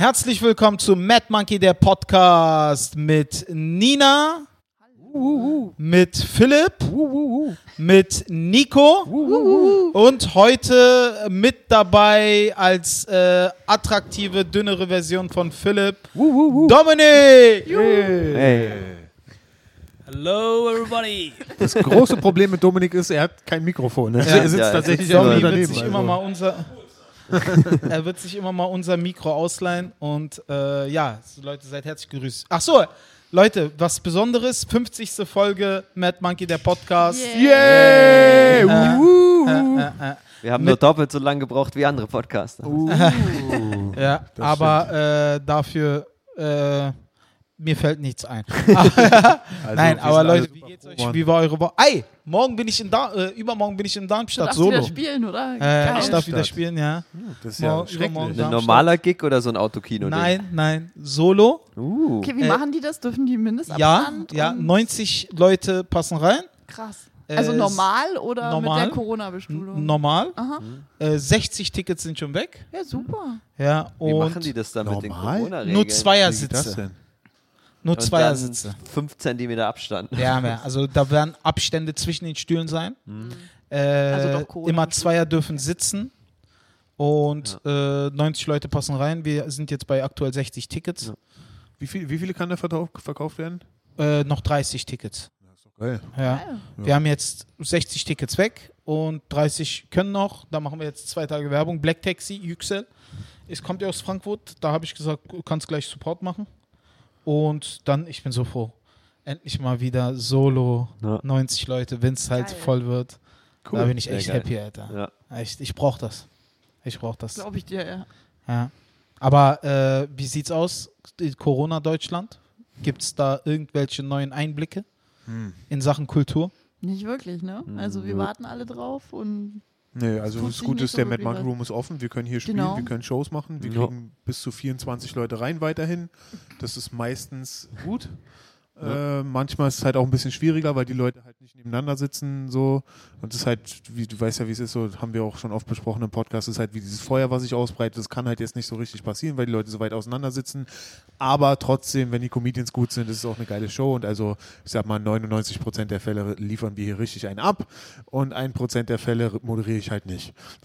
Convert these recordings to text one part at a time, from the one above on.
Herzlich willkommen zu Mad Monkey, der Podcast mit Nina, mit Philipp, mit Nico und heute mit dabei als äh, attraktive, dünnere Version von Philipp, Dominik. Hey. Hello, everybody. Das große Problem mit Dominik ist, er hat kein Mikrofon. Ne? Ja. er sitzt Ja, tatsächlich sitzt immer daneben. sich also. immer mal unser er wird sich immer mal unser Mikro ausleihen und äh, ja, Leute, seid herzlich gegrüßt. Ach so, Leute, was Besonderes, 50. Folge Mad Monkey, der Podcast. Yay! Äh, Wuhu! Äh, äh, Wir haben Mit- nur doppelt so lange gebraucht wie andere Podcaster. äh, ja, Das aber äh, dafür äh, mir fällt nichts ein. Also, Nein, aber Leute, wie geht's euch? Mann. Wie war eure Woche? Ei, morgen bin ich in da äh, übermorgen bin ich in Du Darmstadt darfst wieder solo. spielen, oder? Äh, ich darf wieder spielen, ja. Das ist ja übermorgen schrecklich. Ein normaler Gig oder so ein Autokino? Nein, nein, solo. Uh. Okay, wie Äh, machen die das? Dürfen die Ja, Mindestabstand? ja, und- 90 Leute passen rein. Krass. Äh, Also normal oder normal. mit der Corona-Bestuhlung? Normal. Aha. Äh, 60 Tickets sind schon weg. Ja, super. Ja, Wie machen die das dann mit den Normal? Corona-Regeln? nur Wie geht das Zweiersitze. Nur Und Zweiersitze. 5 cm Abstand. Ja, ja, also da werden Abstände zwischen den Stühlen sein. Mhm. Äh, Also doch immer. Zweier dürfen sitzen. Und äh, 90 Leute passen rein. Wir sind jetzt bei aktuell 60 Tickets. Ja. Wie, viel, wie viele kann da verkau- verkauft werden? Äh, noch 30 Tickets. Geil. Ja. Geil. Wir haben jetzt 60 Tickets weg und 30 können noch. Da machen wir jetzt zwei Tage Werbung. Black Taxi, Yüksel. Es kommt ja aus Frankfurt. Da habe ich gesagt, du kannst gleich Support machen. Und dann, ich bin so froh. Endlich mal wieder solo. Ja. 90 Leute, wenn es halt Geil. voll wird. Cool. Da bin ich echt happy, Alter. Ja. Echt, ich brauche das. Ich brauche das. Glaube ich dir, ja. Ja. Aber äh, wie sieht's aus? in Corona Deutschland? Gibt es da irgendwelche neuen Einblicke Hm. in Sachen Kultur? Nicht wirklich, ne? Also wir warten alle drauf und Nee, also das sich Gute ist, so der Mad Monkey. Room ist offen. Wir können hier spielen, Genau. wir können Shows machen. Wir Ja. kriegen bis zu 24 Leute rein weiterhin. Das ist meistens gut. Ja. Äh, manchmal ist es halt auch ein bisschen schwieriger, weil die Leute halt nicht nebeneinander sitzen so und es ist halt, wie du weißt ja, wie es ist, so haben wir auch schon oft besprochen im Podcast, ist halt wie dieses Feuer, was sich ausbreitet. Das kann halt jetzt nicht so richtig passieren, weil die Leute so weit auseinander sitzen. Aber trotzdem, wenn die Comedians gut sind, ist es auch eine geile Show und also ich sag mal 99% der Fälle liefern wir hier richtig einen ab und 1% der Fälle moderiere ich halt nicht.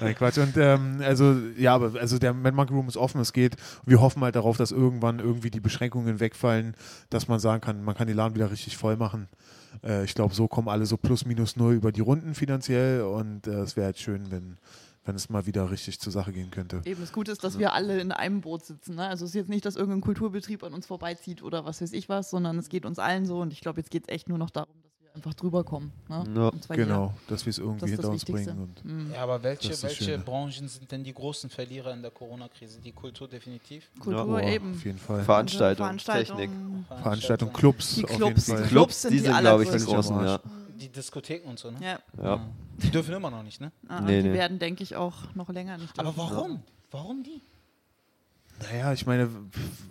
Nein, Quatsch. Und ähm, also, ja, aber also der Mad Room ist offen, es geht. Wir hoffen halt darauf, dass irgendwann irgendwie die Beschränkungen wegfallen, dass man sagen kann, man kann die Laden wieder richtig voll machen. Äh, ich glaube, so kommen alle so plus minus null über die Runden finanziell und äh, es wäre halt schön, wenn, wenn es mal wieder richtig zur Sache gehen könnte. eben das Gute ist, dass wir alle in einem Boot sitzen. Ne? Also es ist jetzt nicht, dass irgendein Kulturbetrieb an uns vorbeizieht oder was weiß ich was, sondern es geht uns allen so und ich glaube, jetzt geht es echt nur noch darum, dass einfach drüber kommen. Ne? Ja. Und zwar jeder. Genau, dass wir es irgendwie Das hinter uns bringen. Und Mhm. Ja, aber welche, welche. Branchen sind denn die großen Verlierer in der Corona-Krise? Die Kultur definitiv. Kultur Boah, eben. auf jeden Fall. Veranstaltung, Veranstaltung, Technik. Veranstaltung, Clubs, Die auf Clubs, jeden die Fall. Clubs sind die die sind, glaube ich, die großen, ja. Die Diskotheken und so, ne? Ja. ja. Die dürfen immer noch nicht, ne? Ah, Nee, die nee. werden, denke ich, auch noch länger nicht. Aber dürfen. warum? Warum die? Naja, ich meine,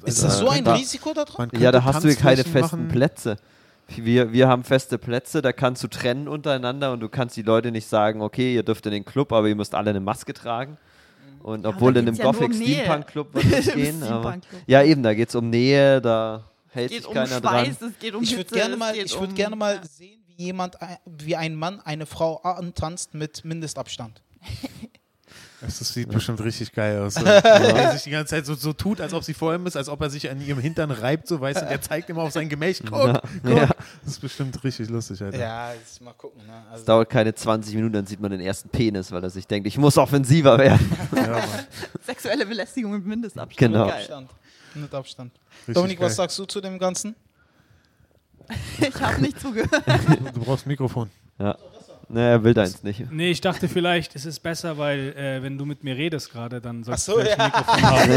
Ist also, das so ein da- Risiko da dran? man Ja, da hast du hier keine festen machen. Plätze. Wir, wir haben feste Plätze, da kannst du trennen untereinander und du kannst die Leute nicht sagen, okay, ihr dürft in den Club, aber ihr müsst alle eine Maske tragen. Und Ja, obwohl in einem ja Gothic um. Steampunk Club wird es gehen. Aber, ja, eben, da geht es um Nähe, da hält Es geht sich um keiner Schweiß, dran. es geht um Ich würde gerne mal, ich würd um, gerne mal Ja. sehen, wie jemand, wie ein Mann eine Frau antanzt mit Mindestabstand. Das sieht bestimmt richtig geil aus. So. Der sich die ganze Zeit so, so tut, als ob sie vor ihm ist, als ob er sich an ihrem Hintern reibt, so weißt du, der zeigt immer auf sein Gemächt. Guck, guck. Ja. Das ist bestimmt richtig lustig, Alter. Ja, jetzt mal gucken. Ne? Es Also, dauert keine 20 Minuten, dann sieht man den ersten Penis, weil er sich denkt, ich muss offensiver werden. Ja. Sexuelle Belästigung mit Mindestabstand. Genau. Abstand. Mit Abstand. Richtig Dominik, was geil. sagst du zu dem Ganzen? Ich habe nicht zugehört. Du brauchst ein Mikrofon. Ja. Ne, er will deins nicht. Nee, ich dachte vielleicht, es ist besser, weil äh, wenn du mit mir redest gerade, dann sollst Ach so, du ja. ein Mikrofon haben.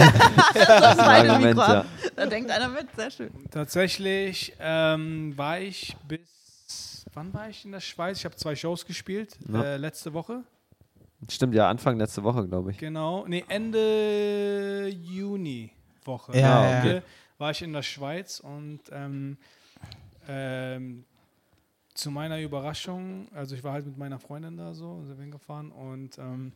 Das Argument, Mikro. ja. Da denkt einer mit, sehr schön. Tatsächlich ähm, war ich bis, wann war ich in der Schweiz? Ich habe zwei Shows gespielt, Ja. äh, letzte Woche. Stimmt ja, Anfang letzte Woche, glaube ich. Genau, nee, Ende Juni Woche Ja, ja. okay. war ich in der Schweiz und ähm, ähm, zu meiner Überraschung, also ich war halt mit meiner Freundin da so, sind wir hingefahren und ähm,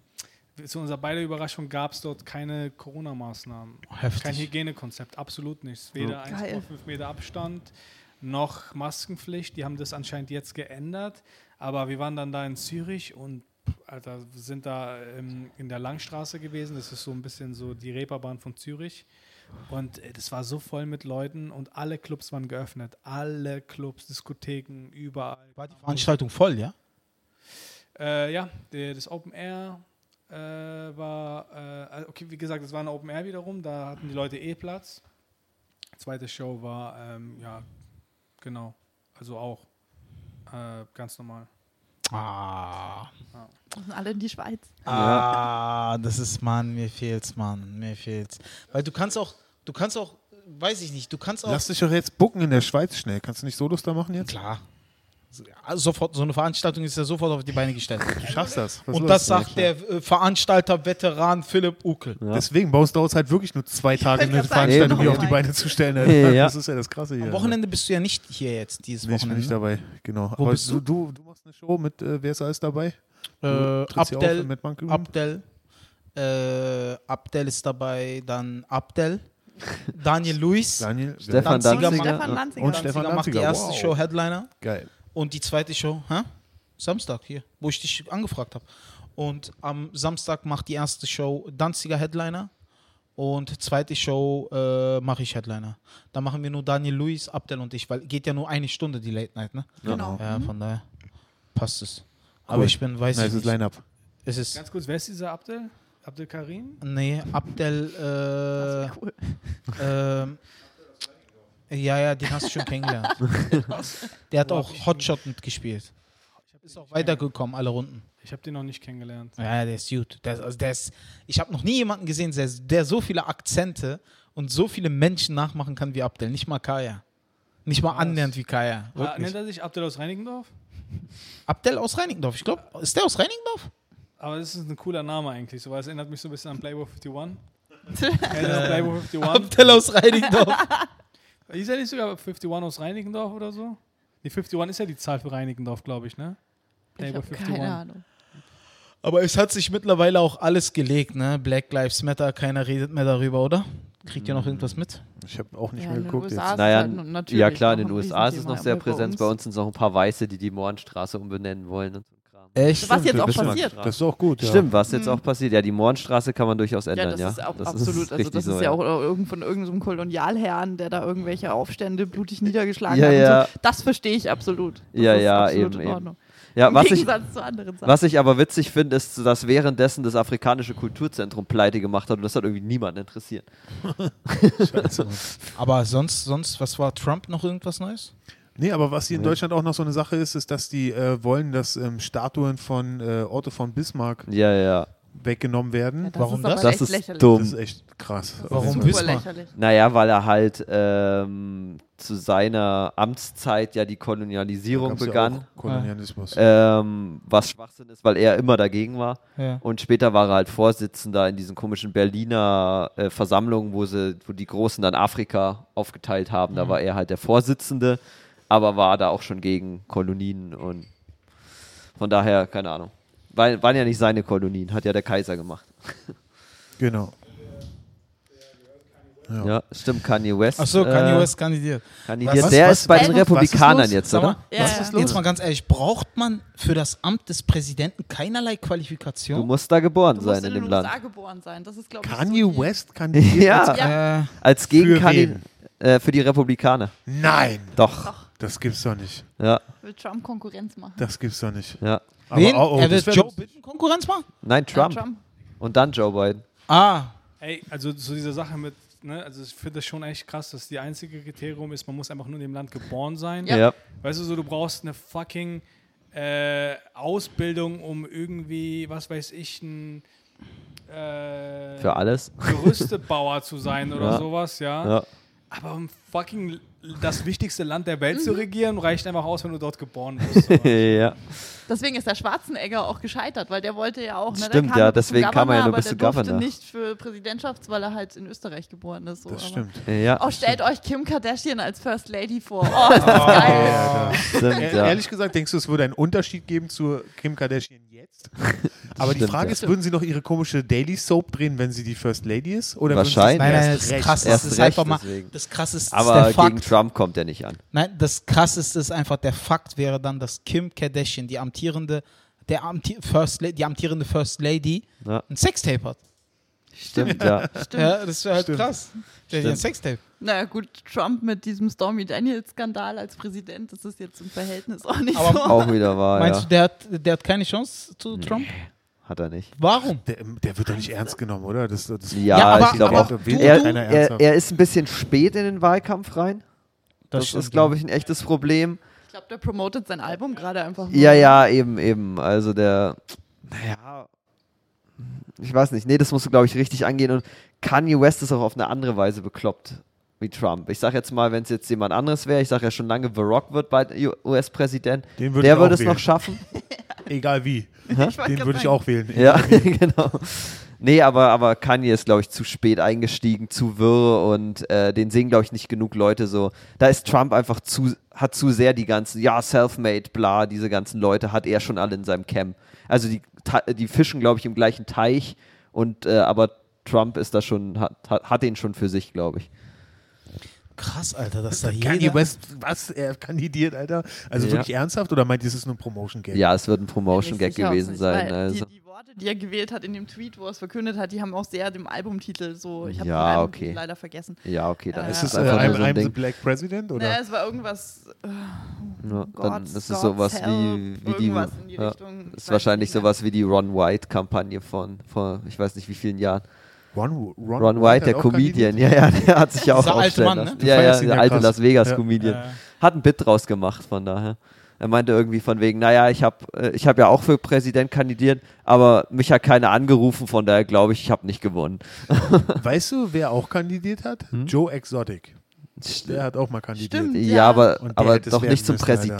zu unserer beider Überraschung gab es dort keine Corona-Maßnahmen. Heftig. Kein Hygienekonzept, absolut nichts. Weder Geil. 1,5 Meter Abstand noch Maskenpflicht. Die haben das anscheinend jetzt geändert. Aber wir waren dann da in Zürich und Alter, sind da ähm, in der Langstraße gewesen. Das ist so ein bisschen so die Reeperbahn von Zürich. Und äh, das war so voll mit Leuten und alle Clubs waren geöffnet. Alle Clubs, Diskotheken, überall. War die Veranstaltung voll, ja? Äh, ja, das Open Air äh, war, äh, okay, wie gesagt, es war ein Open Air wiederum, da hatten die Leute eh Platz. Zweite Show war, ähm, ja, genau, also auch äh, ganz normal. Ah. Müssen alle in die Schweiz. Ah, das ist, Mann, mir fehlt's, Mann, mir fehlt's. Weil du kannst auch, du kannst auch, weiß ich nicht, du kannst auch. Lass dich doch jetzt bucken in der Schweiz schnell. Kannst du nicht Solos da machen jetzt? Klar. Ja, sofort, so eine Veranstaltung ist ja sofort auf die Beine gestellt. Du schaffst das. Was Und das sagt der äh, Veranstalter, Veteran Philipp Ukel. Ja. Deswegen, bei uns dauert es halt wirklich nur zwei Tage, eine Veranstaltung hier auf die Beine zu stellen. Ja, ja. Das ist ja das Krasse hier. Am Wochenende bist du ja nicht hier jetzt, dieses Nee, ich bin Wochenende. nicht dabei, genau. Wo Aber bist du, du, du machst eine Show mit, äh, wer ist alles dabei? Äh, Abdel? Abdel, äh, Abdel ist dabei, dann Abdel, Daniel Luis, Daniel, Stefan Danziger Danziger. Stefan. Danziger. Und Stefan Danziger macht die erste wow. Show Headliner Geil. Und die zweite Show, hä? Samstag hier, wo ich dich angefragt habe. Und am Samstag macht die erste Show Danziger Headliner und zweite Show äh, mache ich Headliner. Da machen wir nur Daniel Luis, Abdel und ich, weil geht ja nur eine Stunde die Late Night, ne? Genau. Ja, von daher passt es. Aber Cool. ich bin, weiß Nice ich nicht. Line-Up. Es ist, Ganz kurz, wer ist dieser Abdel? Abdel Karim? nee, Abdel, Das äh, cool. Ähm, ja, ja, den hast du schon kennengelernt. Der hat auch Hotshot mitgespielt. Ist auch weitergekommen, alle Runden. Ich habe den noch nicht kennengelernt. Ja, der ist gut. Der ist, also der ist, ich habe noch nie jemanden gesehen, der, der so viele Akzente und so viele Menschen nachmachen kann wie Abdel. Nicht mal Kaya. Nicht mal Was? annähernd wie Kaya. Ah, Wirklich. nennt er sich Abdel aus Reinickendorf? Abdel aus Reinickendorf. Ich glaube, ist der aus Reinickendorf? Aber das ist ein cooler Name eigentlich, so, weil es erinnert mich so ein bisschen an Playboy 51. Kennt ihr noch Playboy 51? Abdel aus Reinickendorf. Ist er nicht sogar 51 aus Reinickendorf oder so? Die 51 ist ja die Zahl für Reinickendorf, glaube ich, ne? Ich Playboy habe keine Ahnung. Aber es hat sich mittlerweile auch alles gelegt, ne? Black Lives Matter, keiner redet mehr darüber, oder? Kriegt ihr noch irgendwas mit? Ich habe auch nicht Ja, mehr geguckt jetzt. Naja, halt natürlich ja klar, in den USA ist es noch sehr präsent. Bei uns sind es noch ein paar Weiße, die die Mohrenstraße umbenennen wollen so. Echt? Was jetzt auch das, passiert. Das ist auch gut, ja. Stimmt, was jetzt auch passiert. Ja, die Mohrenstraße kann man durchaus Ja, ändern, das ja. ist auch Das absolut. also richtig das so, ist ja auch irgend von irgendeinem Kolonialherrn, der da irgendwelche Aufstände blutig niedergeschlagen Ja, hat. ja. Und so. Das verstehe ich absolut. Das Ja, ist ja, absolut eben, in eben. Ordnung. Ja, Im was ich, Gegensatz zu anderen Sachen. was ich aber witzig finde, ist, dass währenddessen das afrikanische Kulturzentrum pleite gemacht hat und das hat irgendwie niemanden interessiert. Aber sonst, sonst, was war Trump noch irgendwas Neues? Nee, aber was hier in. Deutschland auch noch so eine Sache ist, ist, dass die äh, wollen, dass ähm, Statuen von äh, Otto von Bismarck Ja, ja. weggenommen werden. Ja, das Warum ist aber das? Das echt ist lächerlich. dumm. Das ist echt krass. Warum Also, Super Bismarck? lächerlich. Naja, weil er halt ähm, zu seiner Amtszeit ja die Kolonialisierung gab's ja begann. auch Kolonialismus. Ähm, was Schwachsinn ist, weil er immer dagegen war. Ja. Und später war er halt Vorsitzender in diesen komischen Berliner äh, Versammlungen, wo, sie, wo die Großen dann Afrika aufgeteilt haben. Da war er halt der Vorsitzende, aber war da auch schon gegen Kolonien und von daher, keine Ahnung. War, waren ja nicht seine Kolonien, hat ja der Kaiser gemacht. Genau. Ja, Ja. stimmt, Kanye West. Achso, Kanye äh, West kandidiert. kandidiert. Was- der was- ist bei den Republikanern jetzt, Sag mal, oder? Ja, was ist los? Jetzt mal ganz ehrlich, braucht man für das Amt des Präsidenten keinerlei Qualifikation? Du musst da geboren Du musst sein in in dem Land. USA geboren sein. Das ist, glaube ich, Kanye so West kandidiert? Ja. als- Ja. äh, Als Gegenkandidat wen? äh, für die Republikaner. Nein, Doch. Das gibt's doch nicht. Ja, Will Trump Konkurrenz machen. Das gibt's doch nicht. ja. Aber, wen? oh, oh, er das wär Joe. Biden Konkurrenz machen? Nein, Ja, Trump. Und dann Joe Biden. Ah, Ey, also zu dieser Sache mit, ne, also ich finde das schon echt krass, dass die einzige Kriterium ist, man muss einfach nur in dem Land geboren sein. Ja. Ja. Weißt du, so du brauchst eine fucking äh, Ausbildung, um irgendwie, was weiß ich, ein äh, Für alles. Gerüstebauer zu sein oder Ja. sowas, ja. Ja. Aber um fucking das wichtigste Land der Welt zu Mhm. regieren, reicht einfach aus, wenn du dort geboren bist. Ja. Deswegen ist der Schwarzenegger auch gescheitert, weil der wollte ja auch. Ne, der Stimmt, kam ja, deswegen kam er ja nur aber bis zum durfte Governor. nicht für Präsidentschafts, weil er halt in Österreich geboren ist. So. Das aber- stimmt. Ja, Oh, stellt euch Kim Kardashian als First Lady vor. Oh, ist das geil. stimmt, E- ja. Ehrlich gesagt, denkst du, es würde einen Unterschied geben zu Kim Kardashian jetzt? Aber die Stimmt, Frage ja. ist, würden sie noch ihre komische Daily Soap drehen, wenn sie die First Lady ist? Oder würden sie Wahrscheinlich. Nein, nein, erst das recht- krass Erst ist recht einfach mal. deswegen. Das krasseste ist Aber der gegen Fakt. Trump kommt er nicht an. Nein, das krasseste ist einfach der Fakt wäre dann, dass Kim Kardashian, die amtierende, der amti First La die amtierende First Lady, Ja. ein Sextape hat. Stimmt, ja. Stimmt. Ja, das wäre halt Stimmt. krass. Der hat ein Sextape. Naja, gut, Trump mit diesem Stormy Daniels-Skandal als Präsident, das ist jetzt im Verhältnis auch nicht Aber so. Auch wieder wahr, Meinst ja. du, der hat, der hat keine Chance zu Trump? Hat er nicht. Warum? Der, der wird doch nicht ernst genommen, oder? Das, das, Ja, Ja, aber- ich glaube auch. du- Er, er, er ist ein bisschen spät in den Wahlkampf rein. Das, stimmt, ist, glaube ich, ein echtes Problem. Ich glaube, der promotet sein Album gerade einfach nur. Ja, ja, eben, eben. Also der, naja, ich weiß nicht. Nee, das musst du, glaube ich, richtig angehen. Und Kanye West ist auch auf eine andere Weise bekloppt wie Trump. Ich sage jetzt mal, wenn es jetzt jemand anderes wäre, ich sage ja schon lange, The Rock wird bald US-Präsident. Den würde Der ich würde es noch schaffen. Egal wie. Den würde ich auch wählen. Ja, genau. Nee, aber, aber Kanye ist, glaube ich, zu spät eingestiegen, zu wirr und äh, den sehen, glaube ich, nicht genug Leute so. Da ist Trump einfach zu, hat zu sehr die ganzen, ja, self-made, bla, diese ganzen Leute hat er schon alle in seinem Camp. Also die, die fischen, glaube ich, im gleichen Teich und äh, aber Trump ist da schon, hat, hat, hat den schon für sich, glaube ich. Krass, Alter, dass da Kanye jeder... West, was? Er kandidiert, Alter? Also Ja. wirklich ernsthaft oder meint ihr, das ist nur ein Promotion-Gag? Ja, es wird ein Promotion-Gag gewesen nicht, sein. Also. Die, die Worte, die er gewählt hat in dem Tweet, wo er es verkündet hat, die haben auch sehr dem Albumtitel so. Ich habe Ja, den okay. leider vergessen. Ja, okay, dann Äh, ist es es äh, einfach I'm, nur so ein I'm the. Black President? Oder? Naja, es war irgendwas. Äh, Ja, dann God's- ist es God's sowas Help, wie, wie die, irgendwas in die ja, Richtung. Ich ist wahrscheinlich sowas wie die Ron White-Kampagne von vor, ich weiß nicht wie vielen Jahren. Ron, Ron, Ron White, der Comedian, ja, ja, der hat sich ja auch aufstellen Mann, ne? lassen. Du Ja, ja, der ja alte krass. Las Vegas Ja. Comedian. Hat ein Bit draus gemacht, von daher. Er meinte irgendwie von wegen, naja, ich habe äh, ich hab ja auch für Präsident kandidiert, aber mich hat keiner angerufen, von daher glaube ich, ich habe nicht gewonnen. Weißt du, wer auch kandidiert hat? Hm? Joe Exotic. Der hat auch mal kandidiert. Stimmt. Ja, Ja. aber, aber doch nicht zum müssen, Alter.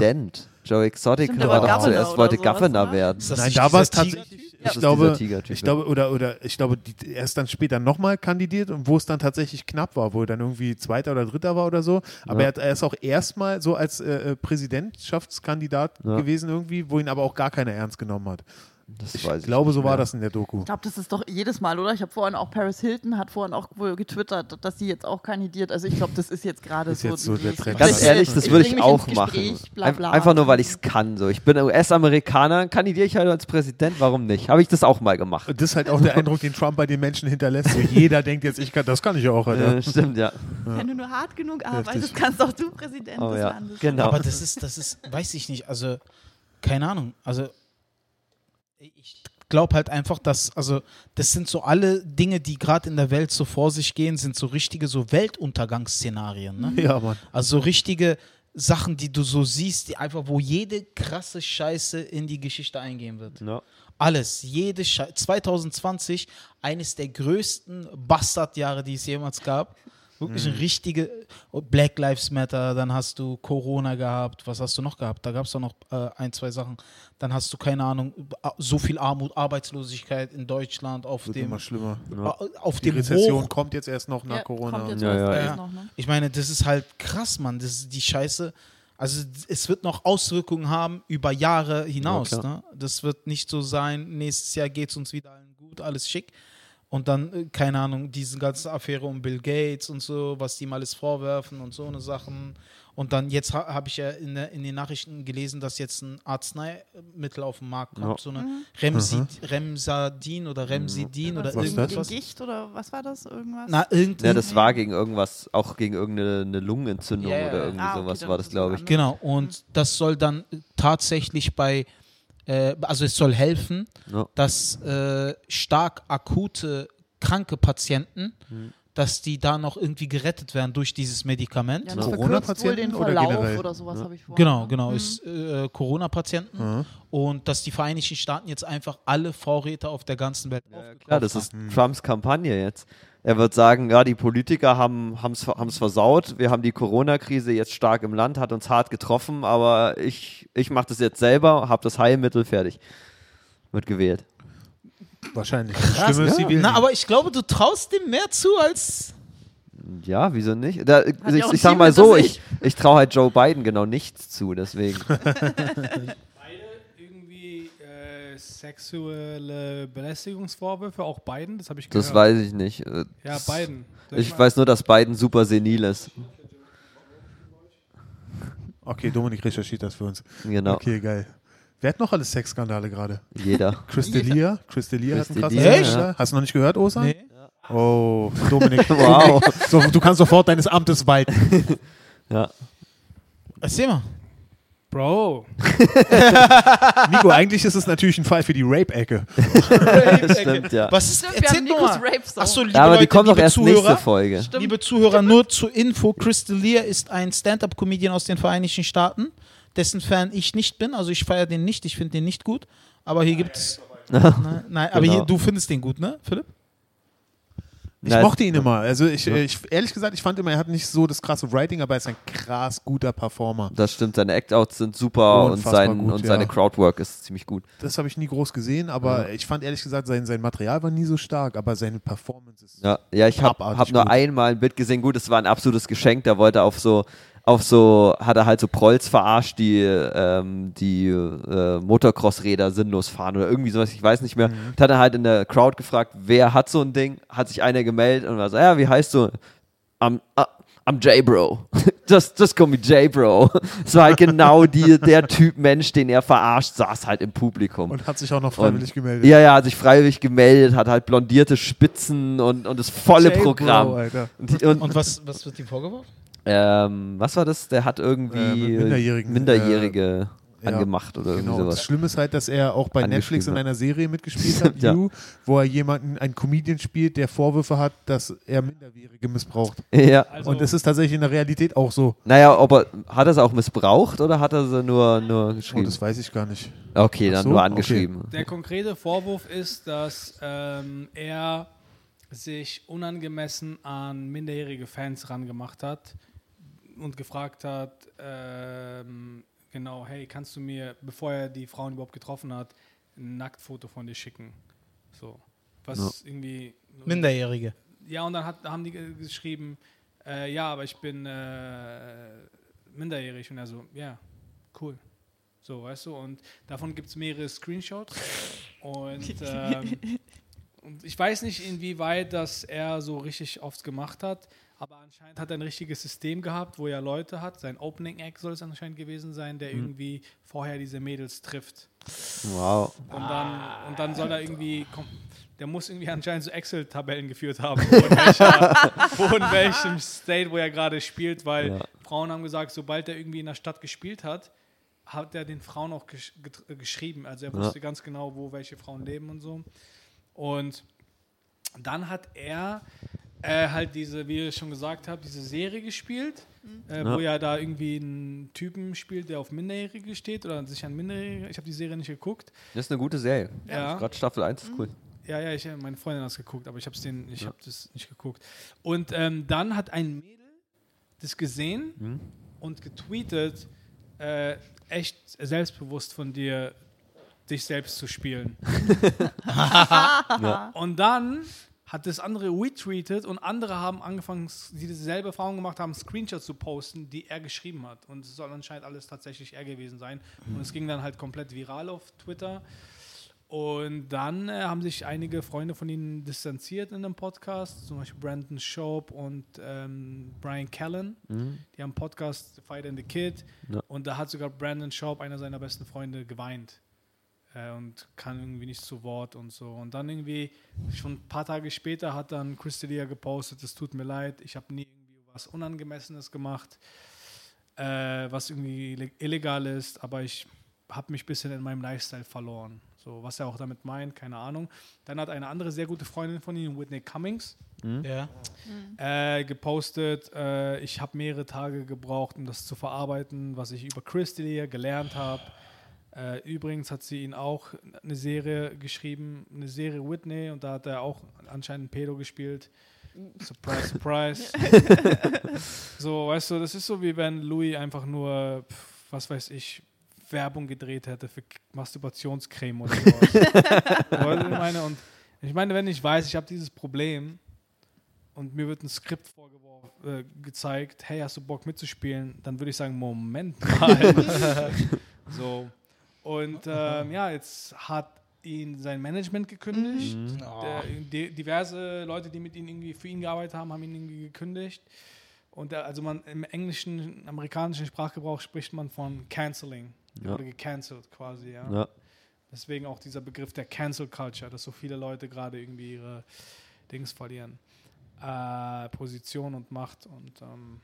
Joe Exotic Stimmt, war doch zuerst, wollte sowas, Governor ne? werden. Nein, da war es tatsächlich. Ich glaube, ich glaube, oder, oder ich glaube, die, er ist dann später nochmal kandidiert und wo es dann tatsächlich knapp war, wo er dann irgendwie Zweiter oder Dritter war oder so. Aber Ja. er, hat, er ist auch erstmal so als äh, äh, Präsidentschaftskandidat Ja. gewesen irgendwie, wo ihn aber auch gar keiner ernst genommen hat. Das Ich weiß glaube, nicht so war das in der Doku. Ich glaube, das ist doch jedes Mal, oder? Ich habe vorhin auch Paris Hilton hat vorhin auch wohl getwittert, dass sie jetzt auch kandidiert. Also ich glaube, das ist jetzt gerade so. jetzt so der Trend. Ganz Ich- ehrlich, das ich würde ich ins auch Gespräch, machen. Bla, Einf- bla. Einfach nur, weil ich es kann. So. Ich bin US-Amerikaner, kandidiere ich halt als Präsident, warum nicht? Habe ich das auch mal gemacht. Das ist halt auch der Eindruck, den Trump bei den Menschen hinterlässt. So, jeder denkt jetzt, ich kann, das kann ich ja auch. Alter. Äh, stimmt, ja. Wenn du nur hart genug arbeitest, Heftig. kannst auch du Präsident Oh des ja, Landes genau. Aber das ist, das ist, weiß ich nicht, also, keine Ahnung, also, ich glaube halt einfach, dass, also, das sind so alle Dinge, die gerade in der Welt so vor sich gehen, sind so richtige so Weltuntergangsszenarien, ne? Ja, Mann. Also so richtige Sachen, die du so siehst, die einfach, wo jede krasse Scheiße in die Geschichte eingehen wird. Ja. Alles, jede Scheiße. 2020, eines der größten Bastardjahre, die es jemals gab. Wirklich eine richtige Black Lives Matter, dann hast du Corona gehabt, was hast du noch gehabt? Da gab es doch noch äh, ein, zwei Sachen. Dann hast du, keine Ahnung, so viel Armut, Arbeitslosigkeit in Deutschland auf Wird dem, immer schlimmer. äh, auf Die dem Rezession Hoch, kommt jetzt erst noch nach Ja, Corona. kommt jetzt Ja, ja, ja. noch, ne? Ich meine, das ist halt krass, Mann. Das ist die Scheiße. Also es wird noch Auswirkungen haben über Jahre hinaus. Ja, ne? Das wird nicht so sein, nächstes Jahr geht es uns wieder allen gut, alles schick. Und dann, äh, keine Ahnung, diese ganze Affäre um Bill Gates und so, was die ihm alles vorwerfen und so eine Sachen. Und dann jetzt ha, habe ich ja in, der, in den Nachrichten gelesen, dass jetzt ein Arzneimittel auf den Markt kommt, Ja. so eine Remsid, Remsadin oder Remsidin oder Was irgendwas. Gicht oder was war das? Irgendwas? Na, irgend, Ja, das war gegen irgendwas, auch gegen irgendeine eine Lungenentzündung ja, oder irgendwie Ah, okay, sowas war das, glaube ich. Genau, und das soll dann tatsächlich bei, äh, also es soll helfen, Ja. dass äh, stark akute kranke Patienten, Mhm. dass die da noch irgendwie gerettet werden durch dieses Medikament. ja, das Corona-Patienten den oder Verlauf generell? oder sowas habe ich vor. Genau, genau, Mhm. ist äh, Corona-Patienten Mhm. und dass die Vereinigten Staaten jetzt einfach alle Vorräte auf der ganzen Welt Klar, das ist. Trumps Kampagne jetzt. Er wird sagen, ja, die Politiker haben es versaut, wir haben die Corona-Krise jetzt stark im Land, hat uns hart getroffen, aber ich, ich mache das jetzt selber, habe das Heilmittel fertig. Wird gewählt. Wahrscheinlich. Krass, Stimme ist ja. die Na, aber ich glaube, du traust dem mehr zu als. Ja, wieso nicht? Da, ich, ich, sag mal so, ich, ich traue halt Joe Biden genau nichts zu, deswegen. Sexuelle Belästigungsvorwürfe, auch beiden, das habe ich gehört. Das weiß ich nicht. Äh, Ja, beiden. Soll Ich weiß nur, dass Biden super senil ist. Okay, Dominik recherchiert das für uns. Genau. Okay, geil. Wer hat noch alles Sexskandale gerade? Jeder. Crystalia? Crystalia hat einen krassen Crystalia, Skandal. Hast du noch nicht gehört, Osan? Nee. Oh, Dominik. Wow. so, du kannst sofort deines Amtes walten. Ja. Erzähl mal. Bro, Nico, eigentlich ist es natürlich ein Fall für die Rape-Ecke. Stimmt, ja. Was ist, Stimmt, wir erzähl haben Nikos. Rape. Achso, liebe Ja, aber Leute, die kommt doch liebe erst Zuhörer, nächste Folge. Stimmt. Liebe Zuhörer, nur zur Info, Crystalia ist ein Stand-Up-Comedian aus den Vereinigten Staaten, dessen Fan ich nicht bin. Also ich feiere den nicht, ich finde den nicht gut. Aber hier gibt's. Nein, nein aber Genau. hier, du findest den gut, ne, Philipp? Ich Na, mochte ihn immer. Also ich, Ja. ich ehrlich gesagt, ich fand immer, er hat nicht so das krasse Writing, aber er ist ein krass guter Performer. Das stimmt, seine Act-Outs sind super und, sein, gut, und seine ja. Crowdwork ist ziemlich gut. Das habe ich nie groß gesehen, aber ich fand ehrlich gesagt, sein, sein Material war nie so stark, aber seine Performance ist. Ja, ja ich habe hab nur gut. einmal ein Bild gesehen. Gut, es war ein absolutes Geschenk. Da wollte er auf so, auf so, hat er halt so Prolls verarscht, die, ähm, die äh, Motocross-Räder sinnlos fahren oder irgendwie sowas, ich weiß nicht mehr. Mhm. Da hat er halt in der Crowd gefragt, wer hat so ein Ding? Hat sich einer gemeldet und war so, ja, wie heißt du? I'm, uh, I'm J-Bro. Just, just call me J-Bro. Es war halt genau die, der Typ Mensch, den er verarscht, saß halt im Publikum. Und hat sich auch noch freiwillig Und- gemeldet. Ja, ja, hat sich freiwillig gemeldet, hat halt blondierte Spitzen und, und das volle Programm. Alter. Und, und, Und was, was wird ihm vorgeworfen? Ähm, was war das? Der hat irgendwie Äh, Minderjährige ja, angemacht oder irgendwie Genau. Und das sowas. Schlimme ist halt, dass er auch bei Netflix in einer Serie mitgespielt hat, Ja. You, wo er jemanden, einen Comedian spielt, der Vorwürfe hat, dass er Minderjährige missbraucht. Ja. also, Und das ist tatsächlich in der Realität auch so. Naja, ob er, hat er es auch missbraucht oder hat er sie nur, nur Oh, geschrieben? das weiß ich gar nicht. okay, dann so? nur Okay. angeschrieben. der konkrete Vorwurf ist, dass ähm, er sich unangemessen an minderjährige Fans rangemacht hat und gefragt hat, ähm, genau, hey, kannst du mir, bevor er die Frauen überhaupt getroffen hat, ein Nacktfoto von dir schicken? So. Was irgendwie. Minderjährige. Ja, und dann hat, haben die ge- geschrieben, äh, ja, aber ich bin äh, minderjährig. Und er so, ja, cool. So, weißt du, und davon gibt es mehrere Screenshots. Und, ähm, und ich weiß nicht, inwieweit das er so richtig oft gemacht hat, aber anscheinend hat er ein richtiges System gehabt, wo er Leute hat. Sein Opening Act soll es anscheinend gewesen sein, der irgendwie vorher diese Mädels trifft. Wow. Und dann, und dann soll er irgendwie, der muss irgendwie anscheinend so Excel-Tabellen geführt haben, wo in, welcher, wo in welchem State, wo er gerade spielt, weil Ja. Frauen haben gesagt, sobald er irgendwie in der Stadt gespielt hat, hat er den Frauen auch gesch geschrieben. Also er Ja. wusste ganz genau, wo welche Frauen leben und so. Und dann hat er äh, halt diese, wie ich schon gesagt habe, diese Serie gespielt, äh, wo ja da irgendwie einen Typen spielt, der auf Minderjährige steht oder sich an Minderjährige. Ich habe die Serie nicht geguckt. Das ist eine gute Serie. Ja. Gerade Staffel 1 ist cool. Ja, ja, ich, meine Freundin hat es geguckt, aber ich habe den, ich habe das nicht geguckt. Und ähm, dann hat ein Mädel das gesehen Mhm. und getweetet, äh, echt selbstbewusst von dir, dich selbst zu spielen. Und dann hat das andere retweetet und andere haben angefangen, die dieselbe Erfahrung gemacht haben, Screenshots zu posten, die er geschrieben hat. Und es soll anscheinend alles tatsächlich er gewesen sein. Und es ging dann halt komplett viral auf Twitter. Und dann äh, haben sich einige Freunde von ihnen distanziert in dem Podcast, zum Beispiel Brandon Schaub und ähm, Brian Callen. Die haben einen Podcast Fight and the Kid. Ja. Und da hat sogar Brandon Schaub, einer seiner besten Freunde, geweint. Äh, und kann irgendwie nicht zu Wort und so. Und dann irgendwie, schon ein paar Tage später, hat dann Crystalia gepostet, es tut mir leid, ich habe nie irgendwie was Unangemessenes gemacht, äh, was irgendwie ille- illegal ist, aber ich habe mich ein bisschen in meinem Lifestyle verloren. So, was er auch damit meint, keine Ahnung. Dann hat eine andere sehr gute Freundin von ihm, Whitney Cummings, Ja. äh, gepostet, äh, ich habe mehrere Tage gebraucht, um das zu verarbeiten, was ich über Christy gelernt habe. Äh, übrigens hat sie ihn auch eine Serie geschrieben, eine Serie Whitney, und da hat er auch anscheinend einen Pedo gespielt. Surprise, surprise. so, weißt du, das ist so wie wenn Louis einfach nur, pf, was weiß ich, Werbung gedreht hätte für Masturbationscreme oder sowas. Ich meine? Und ich meine, wenn ich weiß, ich habe dieses Problem und mir wird ein Skript vorgeworfen, äh, gezeigt, hey, hast du Bock mitzuspielen? Dann würde ich sagen, Moment mal. so. Und ähm, ja, jetzt hat ihn sein Management gekündigt. Mhm. Ah. Der, di- diverse Leute, die mit ihm irgendwie für ihn gearbeitet haben, haben ihn irgendwie gekündigt. Und der, also man im englischen, amerikanischen Sprachgebrauch spricht man von canceling. Ja. Oder gecancelt quasi, ja. Ja. Deswegen auch dieser Begriff der Cancel Culture, dass so viele Leute gerade irgendwie ihre Dings verlieren. Äh, Position und Macht. Und ähm,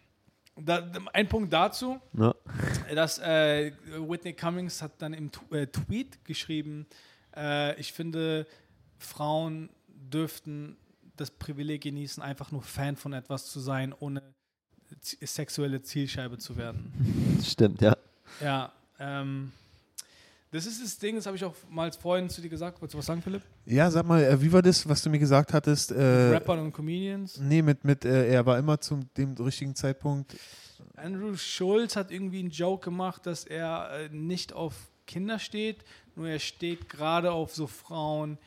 da, ein Punkt dazu, Ja. Dass äh, Whitney Cummings hat dann im Tu- äh, Tweet geschrieben, äh, ich finde, Frauen dürften das Privileg genießen, einfach nur Fan von etwas zu sein, ohne sexuelle Zielscheibe zu werden. Stimmt, ja. Ja, ähm, das ist das Ding, das habe ich auch mal vorhin zu dir gesagt. Wolltest du was sagen, Philipp? Ja, sag mal, äh, wie war das, was du mir gesagt hattest? Äh, Rappern und Comedians. nee, mit, mit äh, er war immer zu dem richtigen Zeitpunkt. Andrew Schulz hat irgendwie einen Joke gemacht, dass er äh, nicht auf Kinder steht, nur er steht gerade auf so Frauen,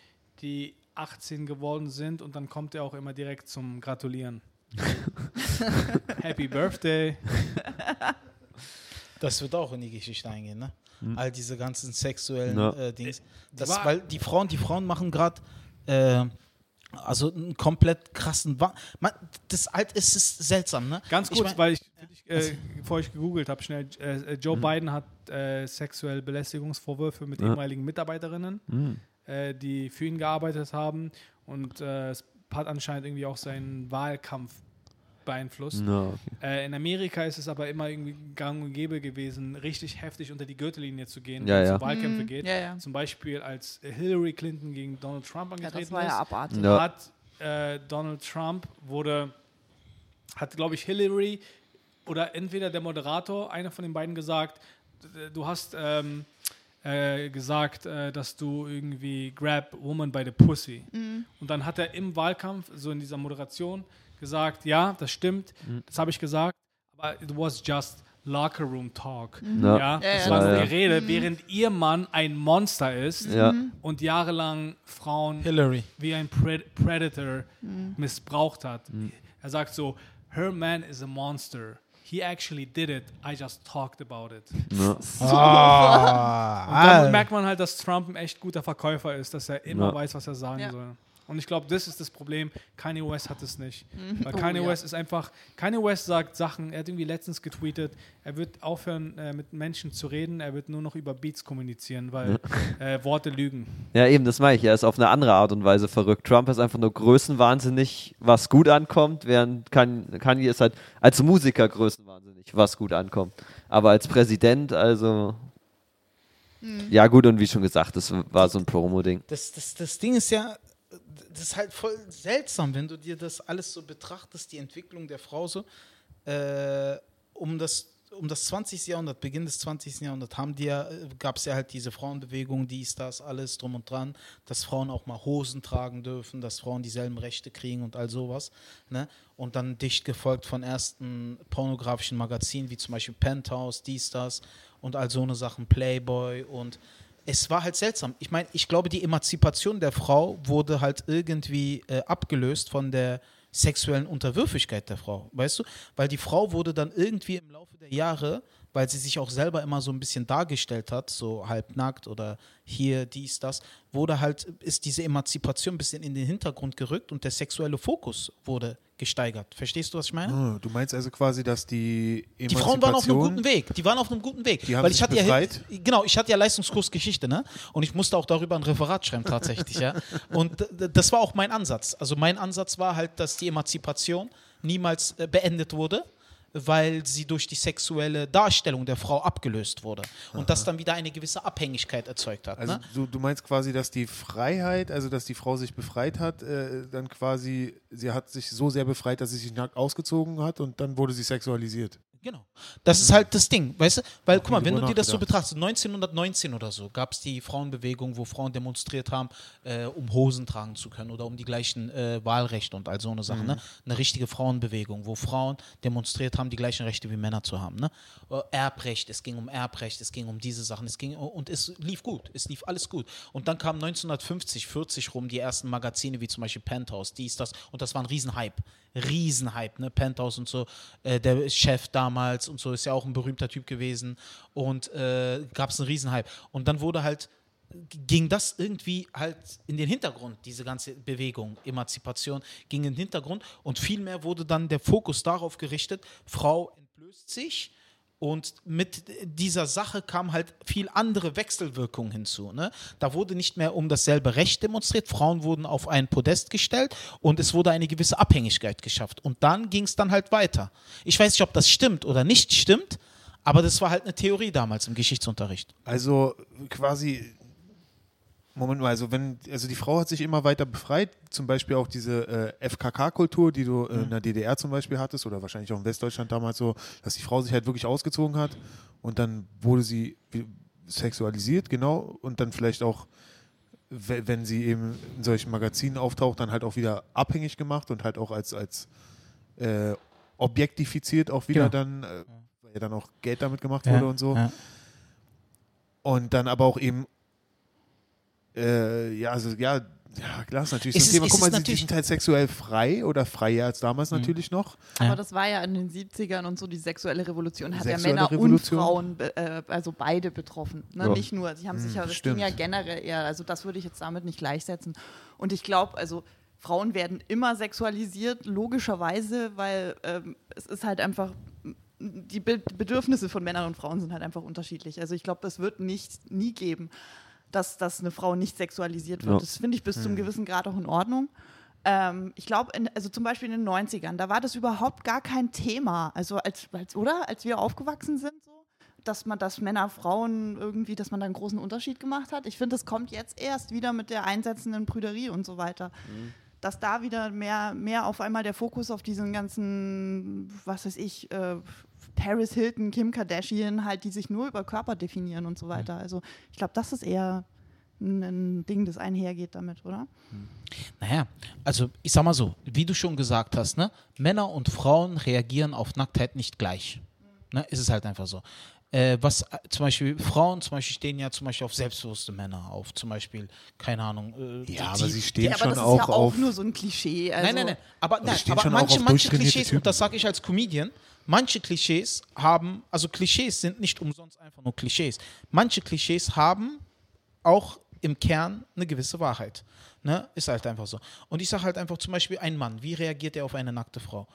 die 18 geworden sind und dann kommt er auch immer direkt zum Gratulieren. Happy Birthday. Das wird auch in die Geschichte eingehen, ne? Hm. All diese ganzen sexuellen Ja. äh, Dings. Das, war- weil die Frauen, die Frauen machen gerade äh, also einen komplett krassen Wa Man, das halt ist es seltsam, ne? Ganz Ich kurz, mein- weil ich, ich äh, bevor ich gegoogelt habe, schnell, äh, Joe Biden hat äh, sexuell Belästigungsvorwürfe mit Ja. ehemaligen Mitarbeiterinnen. Mhm. äh, die für ihn gearbeitet haben. Und äh, es hat anscheinend irgendwie auch seinen Wahlkampf beeinflusst. Okay. Äh, in Amerika ist es aber immer irgendwie gang und gäbe gewesen, richtig heftig unter die Gürtellinie zu gehen, Ja, wenn es ja. um Wahlkämpfe Mhm, geht. ja, ja. Zum Beispiel als Hillary Clinton gegen Donald Trump Ja, angetreten das war ist ja abartig. Ja. hat äh, Donald Trump wurde, hat glaube ich Hillary oder entweder der Moderator, einer von den beiden gesagt, du hast ähm, äh, gesagt, äh, dass du irgendwie grab woman by the pussy. Und dann hat er im Wahlkampf, so in dieser Moderation, gesagt, ja, das stimmt, das habe ich gesagt, aber it was just locker room talk. Ja. Ja, Ja, das ja, war Ja, ja. Gerede, während ihr Mann ein Monster ist und jahrelang Frauen Hillary. wie ein Pred Predator missbraucht hat. Er sagt so, her man is a monster. He actually did it. I just talked about it. Ja. Ah, Und dann merkt man halt, dass Trump ein echt guter Verkäufer ist, dass er immer weiß, was er sagen Ja. soll. Und ich glaube, das ist das Problem. Kanye West hat es nicht. Weil Oh, Kanye ja. West ist einfach, Kanye West sagt Sachen, er hat irgendwie letztens getweetet, er wird aufhören, äh, mit Menschen zu reden, er wird nur noch über Beats kommunizieren, weil äh, Worte lügen. Ja, eben, das meine ich. Er ist auf eine andere Art und Weise verrückt. Trump ist einfach nur größenwahnsinnig, was gut ankommt, während Kan- Kanye ist halt als Musiker größenwahnsinnig, was gut ankommt. Aber als Präsident, also. Ja, gut, und wie schon gesagt, das war so ein Promo-Ding. Das, das, das Ding ist ja, das ist halt voll seltsam, wenn du dir das alles so betrachtest, die Entwicklung der Frau so. Äh, um, das, um das 20. Jahrhundert, Beginn des 20. Jahrhunderts, haben die ja, gab es ja halt diese Frauenbewegung, dies, das, alles drum und dran, dass Frauen auch mal Hosen tragen dürfen, dass Frauen dieselben Rechte kriegen und all sowas. Ne? Und dann dicht gefolgt von ersten pornografischen Magazinen, wie zum Beispiel Penthouse, dies, das und all so eine Sachen, Playboy und es war halt seltsam. Ich meine, ich glaube, die Emanzipation der Frau wurde halt irgendwie äh, abgelöst von der sexuellen Unterwürfigkeit der Frau, weißt du? Weil die Frau wurde dann irgendwie im Laufe der Jahre, weil sie sich auch selber immer so ein bisschen dargestellt hat, so halbnackt oder hier, dies, das, wurde halt, ist diese Emanzipation ein bisschen in den Hintergrund gerückt und der sexuelle Fokus wurde gesteigert. Verstehst du, was ich meine? Ah, du meinst also quasi, dass die Die Frauen waren auf einem Emanzipation- guten Weg. Die waren auf einem guten Weg. Die haben Weil ich hatte befreit? ja genau, ich hatte ja Leistungskurs Geschichte, ne? Und ich musste auch darüber ein Referat schreiben tatsächlich, ja. Und das war auch mein Ansatz. Also mein Ansatz war halt, dass die Emanzipation niemals äh, beendet wurde, weil sie durch die sexuelle Darstellung der Frau abgelöst wurde und das dann wieder eine gewisse Abhängigkeit erzeugt hat. Also ne? du, du meinst quasi, dass die Freiheit, also dass die Frau sich befreit hat, äh, dann quasi, sie hat sich so sehr befreit, dass sie sich nackt ausgezogen hat und dann wurde sie sexualisiert. Genau. Das ist halt das Ding, weißt du? Weil, guck mal, wenn du dir das so betrachtest, 1919 oder so gab es die Frauenbewegung, wo Frauen demonstriert haben, äh, um Hosen tragen zu können oder um die gleichen äh, Wahlrechte und all so eine Sache. Ne? Eine richtige Frauenbewegung, wo Frauen demonstriert haben, die gleichen Rechte wie Männer zu haben. Ne? Äh, Erbrecht, es ging um Erbrecht, es ging um diese Sachen, es ging und es lief gut, es lief alles gut. Und dann kamen 1950, 40 rum die ersten Magazine, wie zum Beispiel Penthouse, dies, das, und das war ein Riesenhype. Riesenhype, ne? Penthouse und so. Äh, der Chef damals und so ist ja auch ein berühmter Typ gewesen. Und äh, gab es einen Riesenhype. Und dann wurde halt ging das irgendwie halt in den Hintergrund, diese ganze Bewegung, Emanzipation ging in den Hintergrund und vielmehr wurde dann der Fokus darauf gerichtet, Frau entblößt sich und mit dieser Sache kam halt viel andere Wechselwirkung hinzu. Ne? Da wurde nicht mehr um dasselbe Recht demonstriert, Frauen wurden auf ein Podest gestellt und es wurde eine gewisse Abhängigkeit geschafft. Und dann ging es dann halt weiter. Ich weiß nicht, ob das stimmt oder nicht stimmt, aber das war halt eine Theorie damals im Geschichtsunterricht. Also quasi, Moment mal, also wenn, also die Frau hat sich immer weiter befreit, zum Beispiel auch diese äh, FKK-Kultur, die du äh, in der DDR zum Beispiel hattest, oder wahrscheinlich auch in Westdeutschland damals so, dass die Frau sich halt wirklich ausgezogen hat und dann wurde sie sexualisiert, genau, und dann vielleicht auch, we- wenn sie eben in solchen Magazinen auftaucht, dann halt auch wieder abhängig gemacht und halt auch als, als äh, objektifiziert auch wieder Ja. dann, äh, weil ja dann auch Geld damit gemacht wurde und so. Ja. Und dann aber auch eben, äh, ja, also ja, ja, klar, ist natürlich Es so ein ist- Thema. es Guck mal, ist sie, sind halt sexuell frei oder freier als damals natürlich noch. Ja. Aber das war ja in den 70ern und so, die sexuelle Revolution hat Sexuelle ja Männer Revolution? und Frauen, äh, also beide betroffen. Ne? Ja. Nicht nur, sie haben sich Hm, ja, das stimmt. ging ja generell eher, also das würde ich jetzt damit nicht gleichsetzen. Und ich glaube, also Frauen werden immer sexualisiert, logischerweise, weil ähm, es ist halt einfach, die Be Bedürfnisse von Männern und Frauen sind halt einfach unterschiedlich. Also ich glaube, das wird nicht, nie geben, dass, dass eine Frau nicht sexualisiert wird. Ja. Das finde ich bis Hm. zum gewissen Grad auch in Ordnung. Ähm, ich glaube, also zum Beispiel in den 90ern, da war das überhaupt gar kein Thema. Also als, als oder? Als wir aufgewachsen sind, so, dass man, dass Männer, Frauen irgendwie, dass man da einen großen Unterschied gemacht hat. Ich finde, das kommt jetzt erst wieder mit der einsetzenden Prüderie und so weiter. Dass da wieder mehr, mehr auf einmal der Fokus auf diesen ganzen, was weiß ich, äh, Paris Hilton, Kim Kardashian, halt, die sich nur über Körper definieren und so weiter. Also ich glaube, das ist eher ein, Ding, das einhergeht damit, oder? Naja, also ich sag mal so, wie du schon gesagt hast, ne, Männer und Frauen reagieren auf Nacktheit nicht gleich. Ne, ist es halt einfach so. Äh, was äh, zum Beispiel Frauen zum Beispiel stehen ja zum Beispiel auf selbstbewusste Männer, auf zum Beispiel, keine Ahnung. Äh, Ja, die- aber sie stehen Ja, aber schon das ist auch ja auch auf. nur so ein Klischee. Also, nein, nein, nein. Aber, nein, stehen aber schon manche, manche Klischees, Typen. und das sage ich als Comedian, manche Klischees haben, also Klischees sind nicht umsonst einfach nur Klischees. Manche Klischees haben auch im Kern eine gewisse Wahrheit. Ne? Ist halt einfach so. Und ich sage halt einfach zum Beispiel, ein Mann, wie reagiert er auf eine nackte Frau?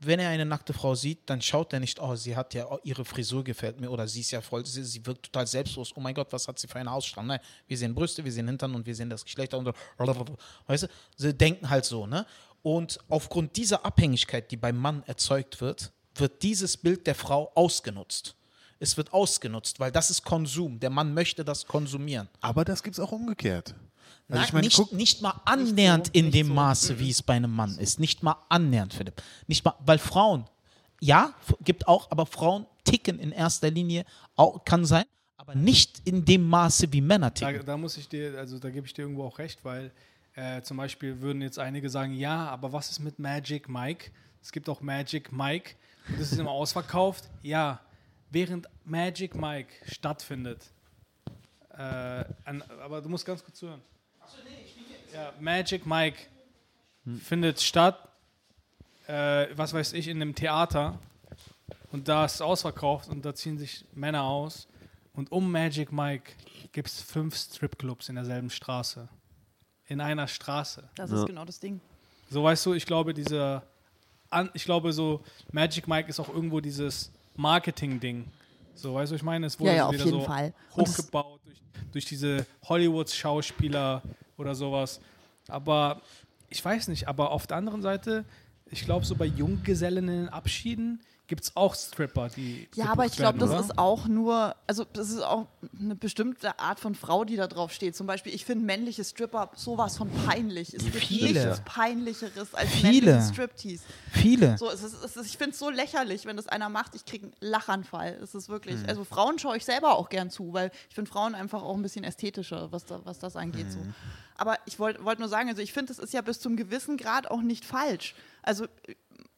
Wenn er eine nackte Frau sieht, dann schaut er nicht, oh, sie hat ja, oh, ihre Frisur gefällt mir oder sie ist ja voll, sie, sie wirkt total selbstlos. Oh mein Gott, was hat sie für eine Ausstrahlung? Nein, wir sehen Brüste, wir sehen Hintern und wir sehen das Geschlecht und. Weißt du, sie denken halt so, ne? Und aufgrund dieser Abhängigkeit, die beim Mann erzeugt wird, wird dieses Bild der Frau ausgenutzt. Es wird ausgenutzt, weil das ist Konsum. Der Mann möchte das konsumieren. Aber das gibt es auch umgekehrt. Also Na, ich meine, nicht, guck, nicht mal annähernd in nicht dem so. Maße, wie es bei einem Mann ist. Nicht mal annähernd, Philipp. Nicht mal, weil Frauen, ja, gibt auch, aber Frauen ticken in erster Linie, auch, kann sein, aber nicht in dem Maße, wie Männer Da, ticken. da muss ich dir, also da gebe ich dir irgendwo auch recht, weil äh, zum Beispiel würden jetzt einige sagen, ja, aber was ist mit Magic Mike? Es gibt auch Magic Mike und das ist immer ausverkauft. Ja, während Magic Mike stattfindet, äh, an, aber du musst ganz kurz zuhören. Ja, Magic Mike findet statt, äh, was weiß ich, in einem Theater und da ist es ausverkauft und da ziehen sich Männer aus und um Magic Mike gibt es fünf Stripclubs in derselben Straße. In einer Straße. Das Ja. ist genau das Ding. So weißt du, ich glaube, dieser, an, ich glaube so, Magic Mike ist auch irgendwo dieses Marketing-Ding. So, weißt du, ich meine? Es wurde Ja, ja, so auf wieder jeden so Fall. Hochgebaut durch, durch diese Hollywood-Schauspieler oder sowas. Aber ich weiß nicht, aber auf der anderen Seite, ich glaube, so bei Junggesellen in den Abschieden gibt es auch Stripper, die. Ja, aber ich glaube, das ist auch nur, also das ist auch eine bestimmte Art von Frau, die da drauf steht. Zum Beispiel, ich finde männliche Stripper sowas von peinlich. Es gibt Viele. nichts peinlicheres als Viele. männliche Striptease. Viele. So, es ist, es ist, ich finde es so lächerlich, wenn das einer macht, ich kriege einen Lachanfall. Es ist wirklich, Mhm. also Frauen schaue ich selber auch gern zu, weil ich finde Frauen einfach auch ein bisschen ästhetischer, was, da, was das angeht. So. Mhm. Aber ich wollte wollt nur sagen, also ich finde, es ist ja bis zum gewissen Grad auch nicht falsch. Also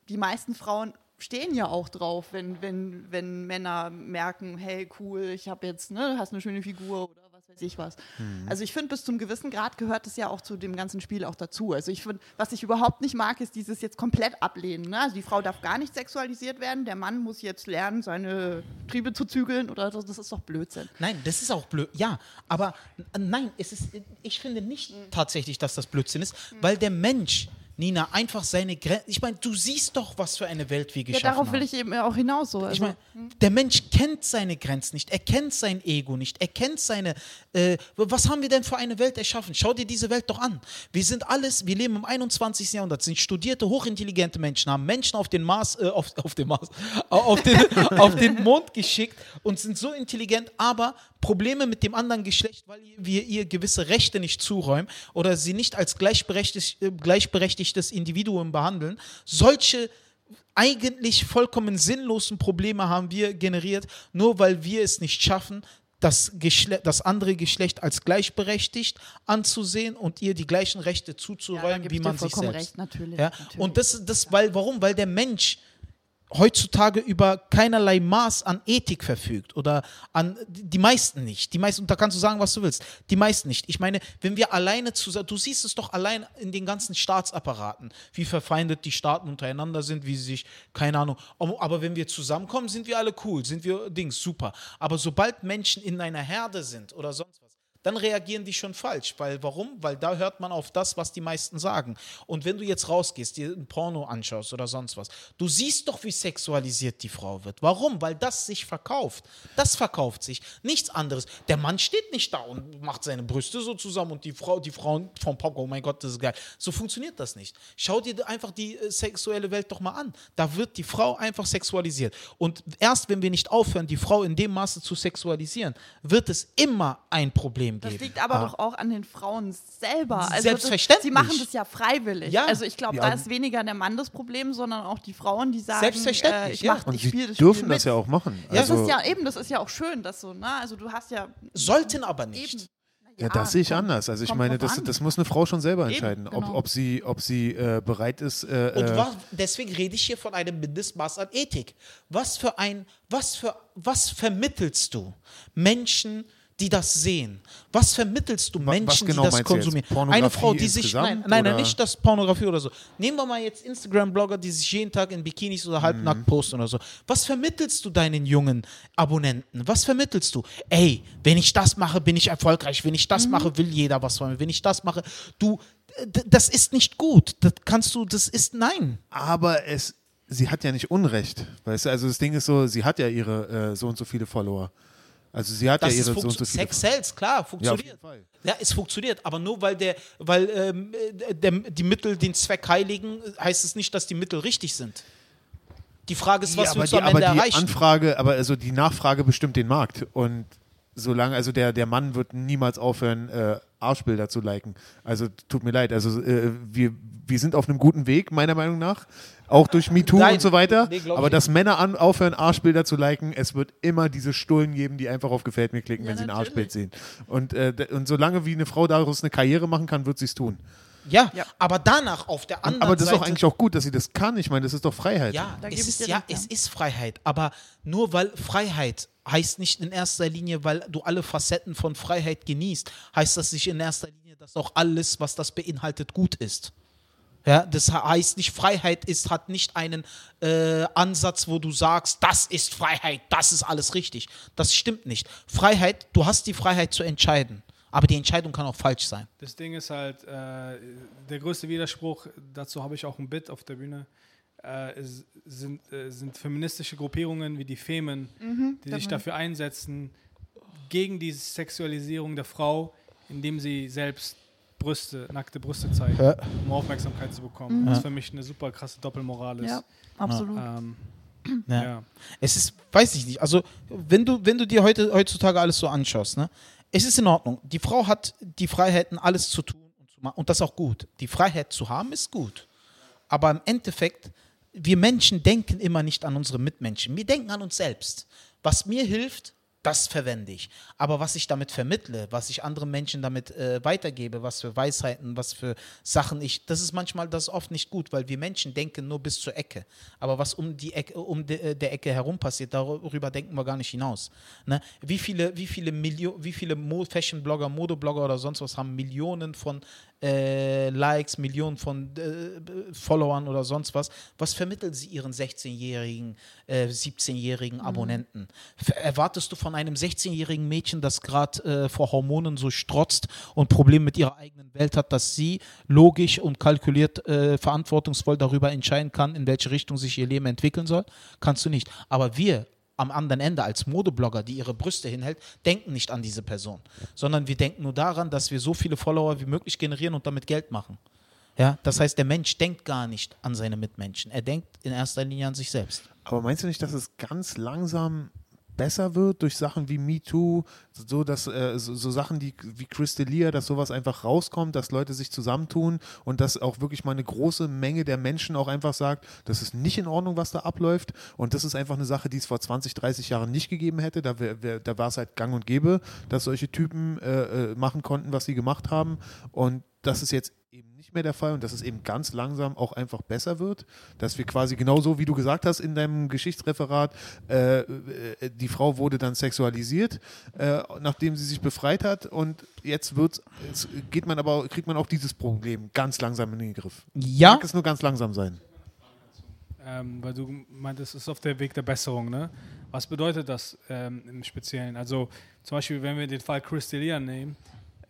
die meisten Frauen stehen ja auch drauf, wenn, wenn, wenn Männer merken, hey, cool, ich habe jetzt, ne, du hast eine schöne Figur oder was weiß ich was. Mhm. Also ich finde, bis zum gewissen Grad gehört es ja auch zu dem ganzen Spiel auch dazu. Also ich finde, was ich überhaupt nicht mag, ist dieses jetzt komplett ablehnen. Ne? Also die Frau darf gar nicht sexualisiert werden, der Mann muss jetzt lernen, seine Triebe zu zügeln oder so. Das ist doch Blödsinn. Nein, das ist auch blöd. Ja, aber nein, es ist, ich finde nicht tatsächlich, dass das Blödsinn ist, weil der Mensch, Nina, einfach seine Grenzen. Ich meine, du siehst doch, was für eine Welt wir Ja, geschaffen darauf haben. will ich eben auch hinaus. So. Ich Also, meine, der Mensch kennt seine Grenzen nicht, er kennt sein Ego nicht, er kennt seine. Äh, was haben wir denn für eine Welt erschaffen? Schau dir diese Welt doch an. Wir sind alles, wir leben im 21. Jahrhundert, sind studierte, hochintelligente Menschen, haben Menschen auf den Mars, äh, auf, auf den Mars, auf den, auf den Mond geschickt und sind so intelligent, aber Probleme mit dem anderen Geschlecht, weil wir ihr gewisse Rechte nicht zuräumen oder sie nicht als gleichberechtigt, äh, gleichberechtigtes Individuum behandeln. Solche eigentlich vollkommen sinnlosen Probleme haben wir generiert, nur weil wir es nicht schaffen, das, Geschle das andere Geschlecht als gleichberechtigt anzusehen und ihr die gleichen Rechte ja, zuzuräumen, gebe wie man sich selbst. recht, natürlich. Ja? natürlich. Und das, das weil, warum? Weil der Mensch heutzutage über keinerlei Maß an Ethik verfügt oder an die meisten nicht. Die meisten, und da kannst du sagen, was du willst. Die meisten nicht. Ich meine, wenn wir alleine zusammen, du siehst es doch allein in den ganzen Staatsapparaten, wie verfeindet die Staaten untereinander sind, wie sie sich, keine Ahnung. Aber wenn wir zusammenkommen, sind wir alle cool, sind wir Dings, super. Aber sobald Menschen in einer Herde sind oder sonst was, dann reagieren die schon falsch. Weil warum? Weil da hört man auf das, was die meisten sagen. Und wenn du jetzt rausgehst, dir ein Porno anschaust oder sonst was, du siehst doch, wie sexualisiert die Frau wird. Warum? Weil das sich verkauft. Das verkauft sich. Nichts anderes. Der Mann steht nicht da und macht seine Brüste so zusammen und die Frau, die Frauen vom Pop, oh mein Gott, das ist geil. So funktioniert das nicht. Schau dir einfach die äh, sexuelle Welt doch mal an. Da wird die Frau einfach sexualisiert. Und erst wenn wir nicht aufhören, die Frau in dem Maße zu sexualisieren, wird es immer ein Problem Das geben. liegt aber doch auch an den Frauen selber. Also Selbstverständlich. Das, sie machen das ja freiwillig. Ja. Also ich glaube, Ja. da ist weniger der Mann das Problem, sondern auch die Frauen, die sagen, Selbstverständlich, äh, ich, ja. mach, Und ich sie spiele das dürfen Spiel das mit. ja auch machen. Ja. Das Also, ist ja eben, das ist ja auch schön, dass so, ne? Also du hast ja Sollten aber nicht. eben. ja, das sehe ich kommt- anders. Also ich meine, das, das muss eine Frau schon selber Eben, entscheiden, ob, genau. ob sie, ob sie äh, bereit ist. Äh, Und äh, was, deswegen rede ich hier von einem Mindestmaß an Ethik. Was für ein, was für, was vermittelst du Menschen, die das sehen? Was vermittelst du Menschen, genau die das konsumieren? Eine Frau, die sich, nein, nein, nein, nicht das Pornografie oder so. Nehmen wir mal jetzt Instagram-Blogger, die sich jeden Tag in Bikinis oder halbnackt Mhm. posten oder so. Was vermittelst du deinen jungen Abonnenten? Was vermittelst du? Ey, wenn ich das mache, bin ich erfolgreich. Wenn ich das mache, will jeder was von mir. Wenn ich das mache, du, das ist nicht gut. Das kannst du, das ist nein. aber es, sie hat ja nicht Unrecht. Weißt du, also das Ding ist so, sie hat ja ihre äh, so und so viele Follower. Also sie hat Das ja ihre so und so Sex sells, klar, Ja, funktioniert. Fall. Ja, es funktioniert, aber nur weil der, weil ähm, äh, der, die Mittel den Zweck heiligen, heißt es nicht, dass die Mittel richtig sind. Die Frage ist, was ja, aber willst du am aber Ende die erreichen? Anfrage, aber also die Nachfrage bestimmt den Markt und solange, also der, der Mann wird niemals aufhören, äh, Arschbilder zu liken. Also tut mir leid, also äh, wir, wir sind auf einem guten Weg, meiner Meinung nach. Auch durch MeToo Nein, und so weiter. nee, aber dass Männer an, aufhören, Arschbilder zu liken, es wird immer diese Stullen geben, die einfach auf Gefällt mir klicken, Ja, wenn sie ein natürlich. Arschbild sehen. Und, äh, und solange wie eine Frau daraus eine Karriere machen kann, wird sie es tun. ja, Ja. aber danach auf der anderen Aber das ist Seite. doch eigentlich auch gut, dass sie das kann. Ich meine, das ist doch Freiheit. Ja, Da es ist, ja. es ist Freiheit, aber nur weil Freiheit heißt nicht in erster Linie, weil du alle Facetten von Freiheit genießt, heißt das nicht in erster Linie, dass auch alles, was das beinhaltet, gut ist. Ja, das heißt nicht, Freiheit ist, hat nicht einen äh, Ansatz, wo du sagst, das ist Freiheit, das ist alles richtig. Das stimmt nicht. Freiheit, du hast die Freiheit zu entscheiden, aber die Entscheidung kann auch falsch sein. Das Ding ist halt, äh, der größte Widerspruch, dazu habe ich auch ein Bit auf der Bühne, äh, ist, sind, äh, sind feministische Gruppierungen wie die Femen, die sich dafür einsetzen, gegen die Sexualisierung der Frau, indem sie selbst Brüste, nackte Brüste zeigen, Ja. um Aufmerksamkeit zu bekommen. Was für mich eine super krasse Doppelmoral ist. Ja, absolut. Ähm, Ja. ja. Es ist, weiß ich nicht, also wenn du, wenn du dir heute, heutzutage alles so anschaust, ne, es ist in Ordnung. Die Frau hat die Freiheiten, alles zu tun und zu machen. Und das ist auch gut. Die Freiheit zu haben, ist gut. Aber im Endeffekt, wir Menschen denken immer nicht an unsere Mitmenschen. Wir denken an uns selbst. Was mir hilft, Das verwende ich. Aber was ich damit vermittle, was ich anderen Menschen damit äh, weitergebe, was für Weisheiten, was für Sachen ich, das ist manchmal, das ist oft nicht gut, weil wir Menschen denken nur bis zur Ecke. Aber was um die Ecke, um de, äh, der Ecke herum passiert, darüber denken wir gar nicht hinaus. Ne? Wie viele, wie viele Millionen, wie viele Fashion-Blogger, Modeblogger oder sonst was haben Millionen von äh, Likes, Millionen von äh, Followern oder sonst was. Was vermitteln sie ihren 16-jährigen, äh, 17-jährigen Abonnenten? Ver erwartest du von einem 16-jährigen Mädchen, das gerade äh, vor Hormonen so strotzt und Probleme mit ihrer eigenen Welt hat, dass sie logisch und kalkuliert äh, verantwortungsvoll darüber entscheiden kann, in welche Richtung sich ihr Leben entwickeln soll? Kannst du nicht. Aber wir am anderen Ende als Modeblogger, die ihre Brüste hinhält, denken nicht an diese Person, sondern wir denken nur daran, dass wir so viele Follower wie möglich generieren und damit Geld machen. Ja, das heißt, der Mensch denkt gar nicht an seine Mitmenschen. Er denkt in erster Linie an sich selbst. Aber meinst du nicht, dass es ganz langsam besser wird durch Sachen wie MeToo, so dass äh, so, so, Sachen die, wie Crystalia, dass sowas einfach rauskommt, dass Leute sich zusammentun und dass auch wirklich mal eine große Menge der Menschen auch einfach sagt, das ist nicht in Ordnung, was da abläuft und das ist einfach eine Sache, die es vor 20, 30 Jahren nicht gegeben hätte. Da, da war es halt gang und gäbe, dass solche Typen äh, äh machen konnten, was sie gemacht haben und das ist jetzt mehr der Fall und dass es eben ganz langsam auch einfach besser wird, dass wir quasi genauso, wie du gesagt hast in deinem Geschichtsreferat, äh, äh, die Frau wurde dann sexualisiert, äh, nachdem sie sich befreit hat und jetzt wird jetzt geht man aber kriegt man auch dieses Problem ganz langsam in den Griff. Ja. Mag es nur ganz langsam sein. Ähm, weil du meintest, es ist auf der Weg der Besserung, ne? Was bedeutet das ähm, im Speziellen? Also zum Beispiel, wenn wir den Fall Chris D'Elia nehmen,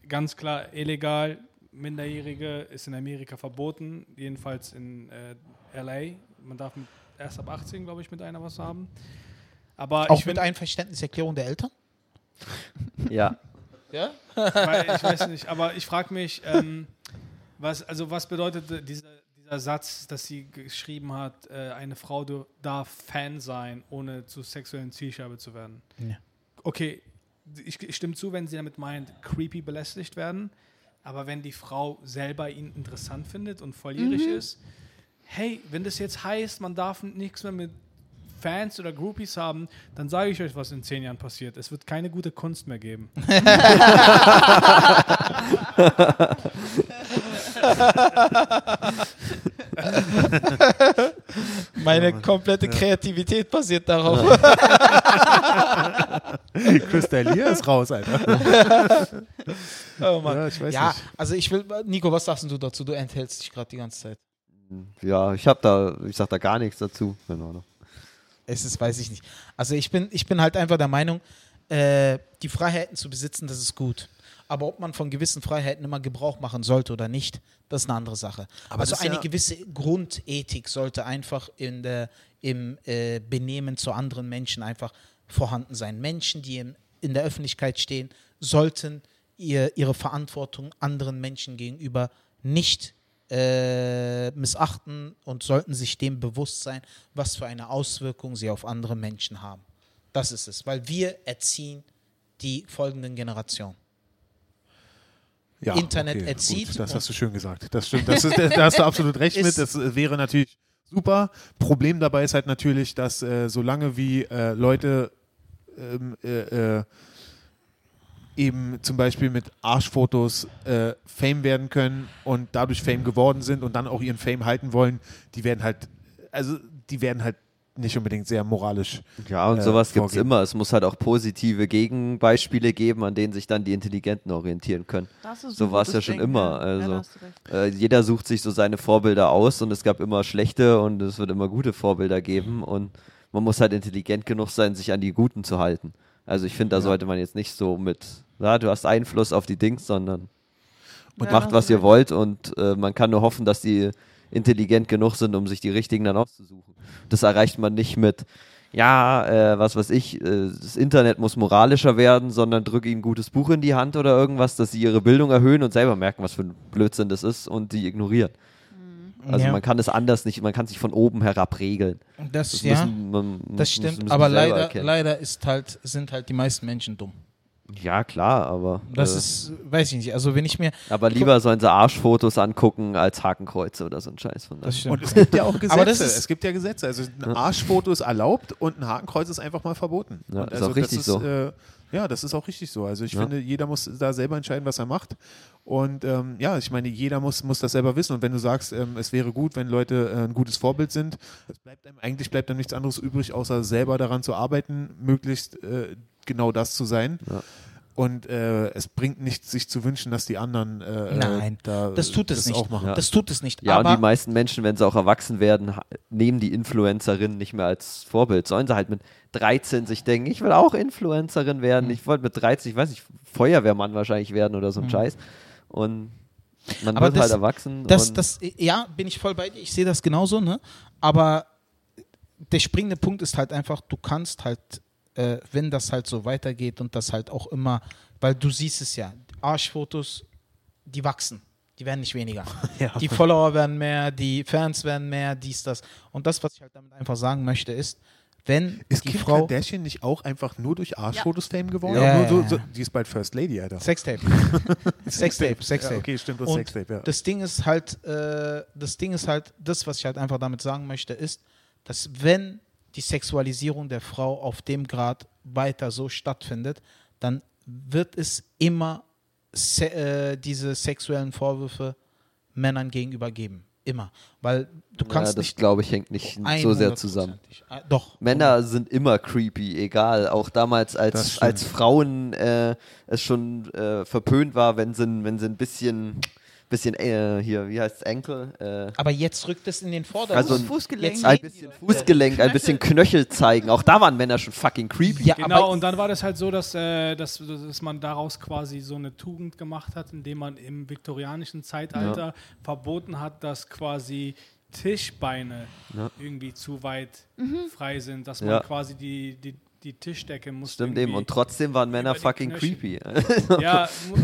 ganz klar illegal, Minderjährige ist in Amerika verboten, jedenfalls in äh, LA. Man darf mit, erst ab 18, glaube ich, mit einer was haben. Aber Auch ich mit Einverständniserklärung der Eltern? Ja. Ja. Weil ich weiß nicht, aber ich frage mich, ähm, was, also was bedeutet dieser, dieser Satz, dass sie geschrieben hat, äh, eine Frau darf Fan sein, ohne zur sexuellen Zielscheibe zu werden? Ja. Okay, ich, ich stimme zu, wenn sie damit meint, creepy belästigt werden, aber wenn die Frau selber ihn interessant findet und volljährig ist, hey, wenn das jetzt heißt, man darf nichts mehr mit Fans oder Groupies haben, dann sage ich euch, was in zehn Jahren passiert. Es wird keine gute Kunst mehr geben. Meine komplette Kreativität basiert darauf. D'Elia ist raus, Alter. Oh Mann. Ja, ich weiß ja, nicht. also ich will, Nico, was sagst du dazu? Du enthältst dich gerade die ganze Zeit. Ja, ich habe da, ich sag da gar nichts dazu. Ahnung. Es ist, weiß ich nicht. Also ich bin, ich bin halt einfach der Meinung, äh, die Freiheiten zu besitzen, das ist gut. Aber ob man von gewissen Freiheiten immer Gebrauch machen sollte oder nicht, das ist eine andere Sache. Aber also eine ja- gewisse Grundethik sollte einfach in der, im äh, Benehmen zu anderen Menschen einfach vorhanden sein. Menschen, die in, in der Öffentlichkeit stehen, sollten ihr, ihre Verantwortung anderen Menschen gegenüber nicht äh, missachten und sollten sich dem bewusst sein, was für eine Auswirkung sie auf andere Menschen haben. Das ist es, weil wir erziehen die folgenden Generationen. Ja, Internet okay, erzieht Gut, das hast du schön gesagt. Das stimmt. Das ist, da hast du absolut recht mit. Das äh, wäre natürlich super. Problem dabei ist halt natürlich, dass äh, solange wie äh, Leute ähm, äh, äh, eben zum Beispiel mit Arschfotos äh, Fame werden können und dadurch Fame geworden sind und dann auch ihren Fame halten wollen, die werden halt, also die werden halt nicht unbedingt sehr moralisch. Ja, und äh, sowas gibt es immer. Es muss halt auch positive Gegenbeispiele geben, an denen sich dann die Intelligenten orientieren können. Das ist So war es ja schon Denken, immer, ja. also. Ja. Äh, jeder sucht sich so seine Vorbilder aus und es gab immer schlechte und es wird immer gute Vorbilder geben und man muss halt intelligent genug sein, sich an die Guten zu halten. Also ich finde, da sollte man jetzt nicht so mit, ja, du hast Einfluss auf die Dings, sondern Ja, da macht, was ihr wollt und äh, man kann nur hoffen, dass die intelligent genug sind, um sich die richtigen dann auszusuchen. Das erreicht man nicht mit, ja, äh, was weiß ich, äh, das Internet muss moralischer werden, sondern drück ihnen ein gutes Buch in die Hand oder irgendwas, dass sie ihre Bildung erhöhen und selber merken, was für ein Blödsinn das ist und die ignorieren. Also Ja. man kann es anders nicht, man kann sich von oben herab regeln. Das, Das, ja, müssen, man, das stimmt, müssen aber leider, erkennen. leider ist halt, sind halt die meisten Menschen dumm. Ja, klar, aber. Das äh, ist, weiß ich nicht. Also wenn ich mir, aber lieber sollen sie Arschfotos angucken als Hakenkreuze oder so ein Scheiß von das. Und es gibt ja auch Gesetze. Aber das ist- es gibt ja Gesetze. Also ein Arschfoto ist erlaubt und ein Hakenkreuz ist einfach mal verboten. Ja, und ist also auch richtig das so. Äh, ja, das ist auch richtig so. Also ich Ja. finde, jeder muss da selber entscheiden, was er macht. Und ähm, ja, ich meine, jeder muss, muss das selber wissen. Und wenn du sagst, ähm, es wäre gut, wenn Leute äh, ein gutes Vorbild sind, es bleibt einem, eigentlich bleibt dann nichts anderes übrig, außer selber daran zu arbeiten, möglichst äh, genau das zu sein. Ja. Und äh, es bringt nichts, sich zu wünschen, dass die anderen äh, Nein, da, das tut es das nicht. auch machen. Ja. Das tut es nicht. Ja, aber und die meisten Menschen, wenn sie auch erwachsen werden, nehmen die Influencerin nicht mehr als Vorbild. Sollen sie halt mit 13 sich denken, ich will auch Influencerin werden. Ich wollte mit 13, ich weiß nicht, Feuerwehrmann wahrscheinlich werden oder so ein Scheiß. Und man Aber wird das- halt erwachsen. Das, und das, ja, bin ich voll bei dir. Ich sehe das genauso, ne? Aber der springende Punkt ist halt einfach, du kannst halt, äh, wenn das halt so weitergeht und das halt auch immer, weil du siehst es ja, Arschfotos, die wachsen. Die werden nicht weniger. Ja. Die Follower werden mehr, die Fans werden mehr, dies, das. Und das, was ich halt damit einfach sagen möchte, ist, wenn Ist die Kim Frau. Kardashian nicht auch einfach nur durch Arschfotos Fame geworden? Ja, Nur so, ja, so, ja. die ist bald First Lady, Alter. Sextape. Sextape, Sextape. Ja, okay, stimmt, das Sextape, ja. Das Ding ist halt, äh, das Ding ist halt, das, was ich halt einfach damit sagen möchte, ist, dass wenn die Sexualisierung der Frau auf dem Grad weiter so stattfindet, dann wird es immer se äh, diese sexuellen Vorwürfe Männern gegenüber geben. Immer. Weil du ja, kannst das nicht glaube ich hängt nicht so sehr zusammen. 100%ig- äh, Doch. Männer sind immer creepy, egal. Auch damals, Das als, als Frauen äh, es schon äh, verpönt war, wenn sie, wenn sie ein bisschen, bisschen äh, hier, wie heißt es, Enkel? Äh, Aber jetzt rückt es in den Vordergrund. Also ein- Fußgelenk. jetzt- ein bisschen Fußgelenk, ein bisschen Knöchel zeigen. Auch da waren Männer schon fucking creepy. ja, Genau, und dann war das halt so, dass, äh, dass, dass man daraus quasi so eine Tugend gemacht hat, indem man im viktorianischen Zeitalter verboten hat, dass quasi Tischbeine Ja. irgendwie zu weit Mhm. frei sind, dass man Ja. quasi die, die, die Tischdecke muss. Stimmt eben. Und trotzdem waren Männer fucking Knöchel. creepy. Ja, mu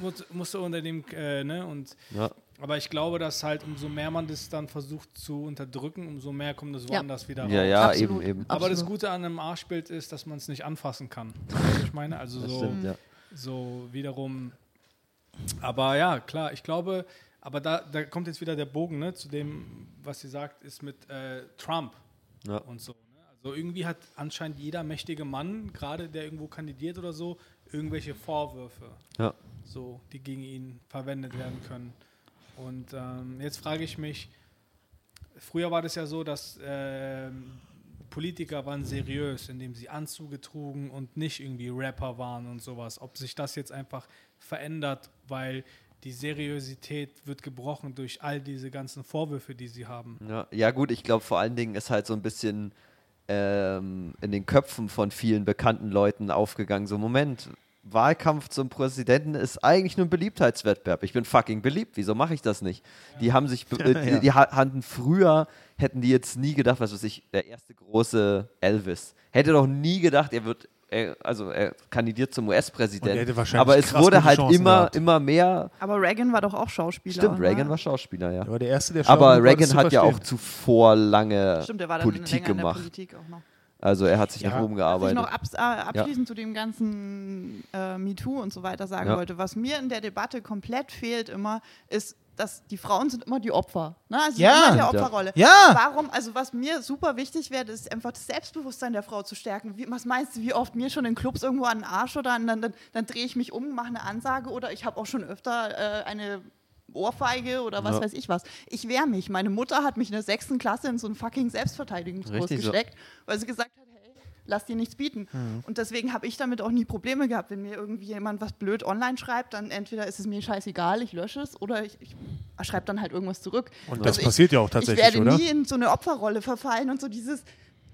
mu musste unter dem, äh, ne, und ja. aber ich glaube, dass halt umso mehr man das dann versucht zu unterdrücken, umso mehr kommt es Ja. woanders wieder raus. ja, ja, Absolut. eben, eben. Aber das Absolut. Gute an einem Arschbild ist, dass man es nicht anfassen kann. Weißt ich meine? Also Das so, stimmt, ja. so wiederum. Aber ja, klar, ich glaube, aber da, da kommt jetzt wieder der Bogen ne, zu dem, was sie sagt, ist mit äh, Trump Ja. und so. Also irgendwie hat anscheinend jeder mächtige Mann, gerade der irgendwo kandidiert oder so, irgendwelche Vorwürfe, Ja. so, die gegen ihn verwendet werden können. Und ähm, jetzt frage ich mich, früher war das ja so, dass ähm, Politiker waren seriös, indem sie Anzüge trugen und nicht irgendwie Rapper waren und sowas. Ob sich das jetzt einfach verändert, weil die Seriosität wird gebrochen durch all diese ganzen Vorwürfe, die sie haben. Ja, ja gut, ich glaube vor allen Dingen ist halt so ein bisschen ähm, in den Köpfen von vielen bekannten Leuten aufgegangen. So, Moment, Wahlkampf zum Präsidenten ist eigentlich nur ein Beliebtheitswettbewerb. Ich bin fucking beliebt, wieso mache ich das nicht? Die haben sich, äh, die, die ha- hatten früher, hätten die jetzt nie gedacht, was weiß ich, der erste große Elvis. Hätte doch nie gedacht, er wird, er, also er kandidiert zum er US-Präsidenten. hätte wahrscheinlich Aber es wurde halt Chancen immer, gehabt. immer mehr. Aber Reagan war doch auch Schauspieler. Stimmt, ne? Reagan war Schauspieler, ja. Aber der erste, der Aber war, Reagan hat ja auch zuvor lange Stimmt, der war dann Politik länger in der gemacht. Politik auch noch. Also er hat sich Ja. nach oben Was ich gearbeitet. noch abs äh, abschließend zu dem ganzen äh, MeToo und so weiter sagen Ja. wollte, was mir in der Debatte komplett fehlt immer, ist, dass die Frauen sind immer die Opfer. Ne? Also Ja. immer der Opferrolle. Ja. Warum, also was mir super wichtig wäre, ist einfach das Selbstbewusstsein der Frau zu stärken. Wie, was meinst du, wie oft mir schon in Clubs irgendwo an den Arsch oder an, dann, dann, dann drehe ich mich um, mache eine Ansage oder ich habe auch schon öfter äh, eine Ohrfeige oder was Ja. weiß ich was. Ich wehre mich. Meine Mutter hat mich in der sechsten Klasse in so einen fucking Selbstverteidigungskurs Richtig so. gesteckt, weil sie gesagt hat, lass dir nichts bieten. Mhm. Und deswegen habe ich damit auch nie Probleme gehabt. Wenn mir irgendwie jemand was blöd online schreibt, dann entweder ist es mir scheißegal, ich lösche es, oder ich, ich schreibe dann halt irgendwas zurück. Und das Also ich- passiert ja auch Ich tatsächlich, werde oder? nie in so eine Opferrolle verfallen und so dieses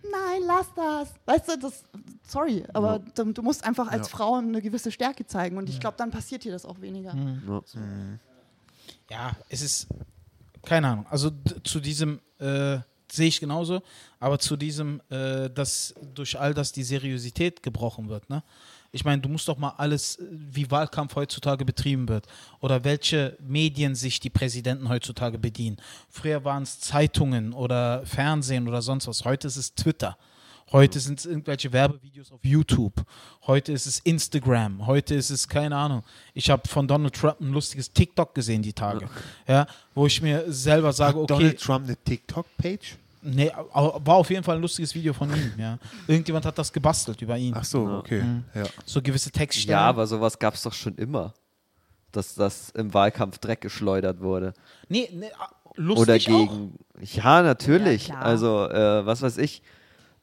Nein, lass das. Weißt du, das, sorry, aber du, du musst einfach als Ja. Frau eine gewisse Stärke zeigen und ich glaube, dann passiert dir das auch weniger. Ja. ja, es ist, keine Ahnung, also zu diesem äh, sehe ich genauso, aber zu diesem, äh, dass durch all das die Seriosität gebrochen wird, ne? Ich meine, du musst doch mal alles, äh, wie Wahlkampf heutzutage betrieben wird oder welche Medien sich die Präsidenten heutzutage bedienen. Früher waren es Zeitungen oder Fernsehen oder sonst was, heute ist es Twitter. Heute sind es irgendwelche Werbevideos auf YouTube. Heute ist es Instagram. Heute ist es, keine Ahnung. Ich habe von Donald Trump ein lustiges TikTok gesehen die Tage. Ja, wo ich mir selber sage, Hat okay, Donald Trump eine TikTok-Page? nee, war auf jeden Fall ein lustiges Video von ihm. Ja. Irgendjemand hat das gebastelt über ihn. Ach so, okay. Mhm. Ja. So gewisse Textstellen. Ja, aber sowas gab es doch schon immer. Dass das im Wahlkampf Dreck geschleudert wurde. nee, nee, lustig Oder auch. gegen. Ja, natürlich. Ja, also, äh, was weiß ich.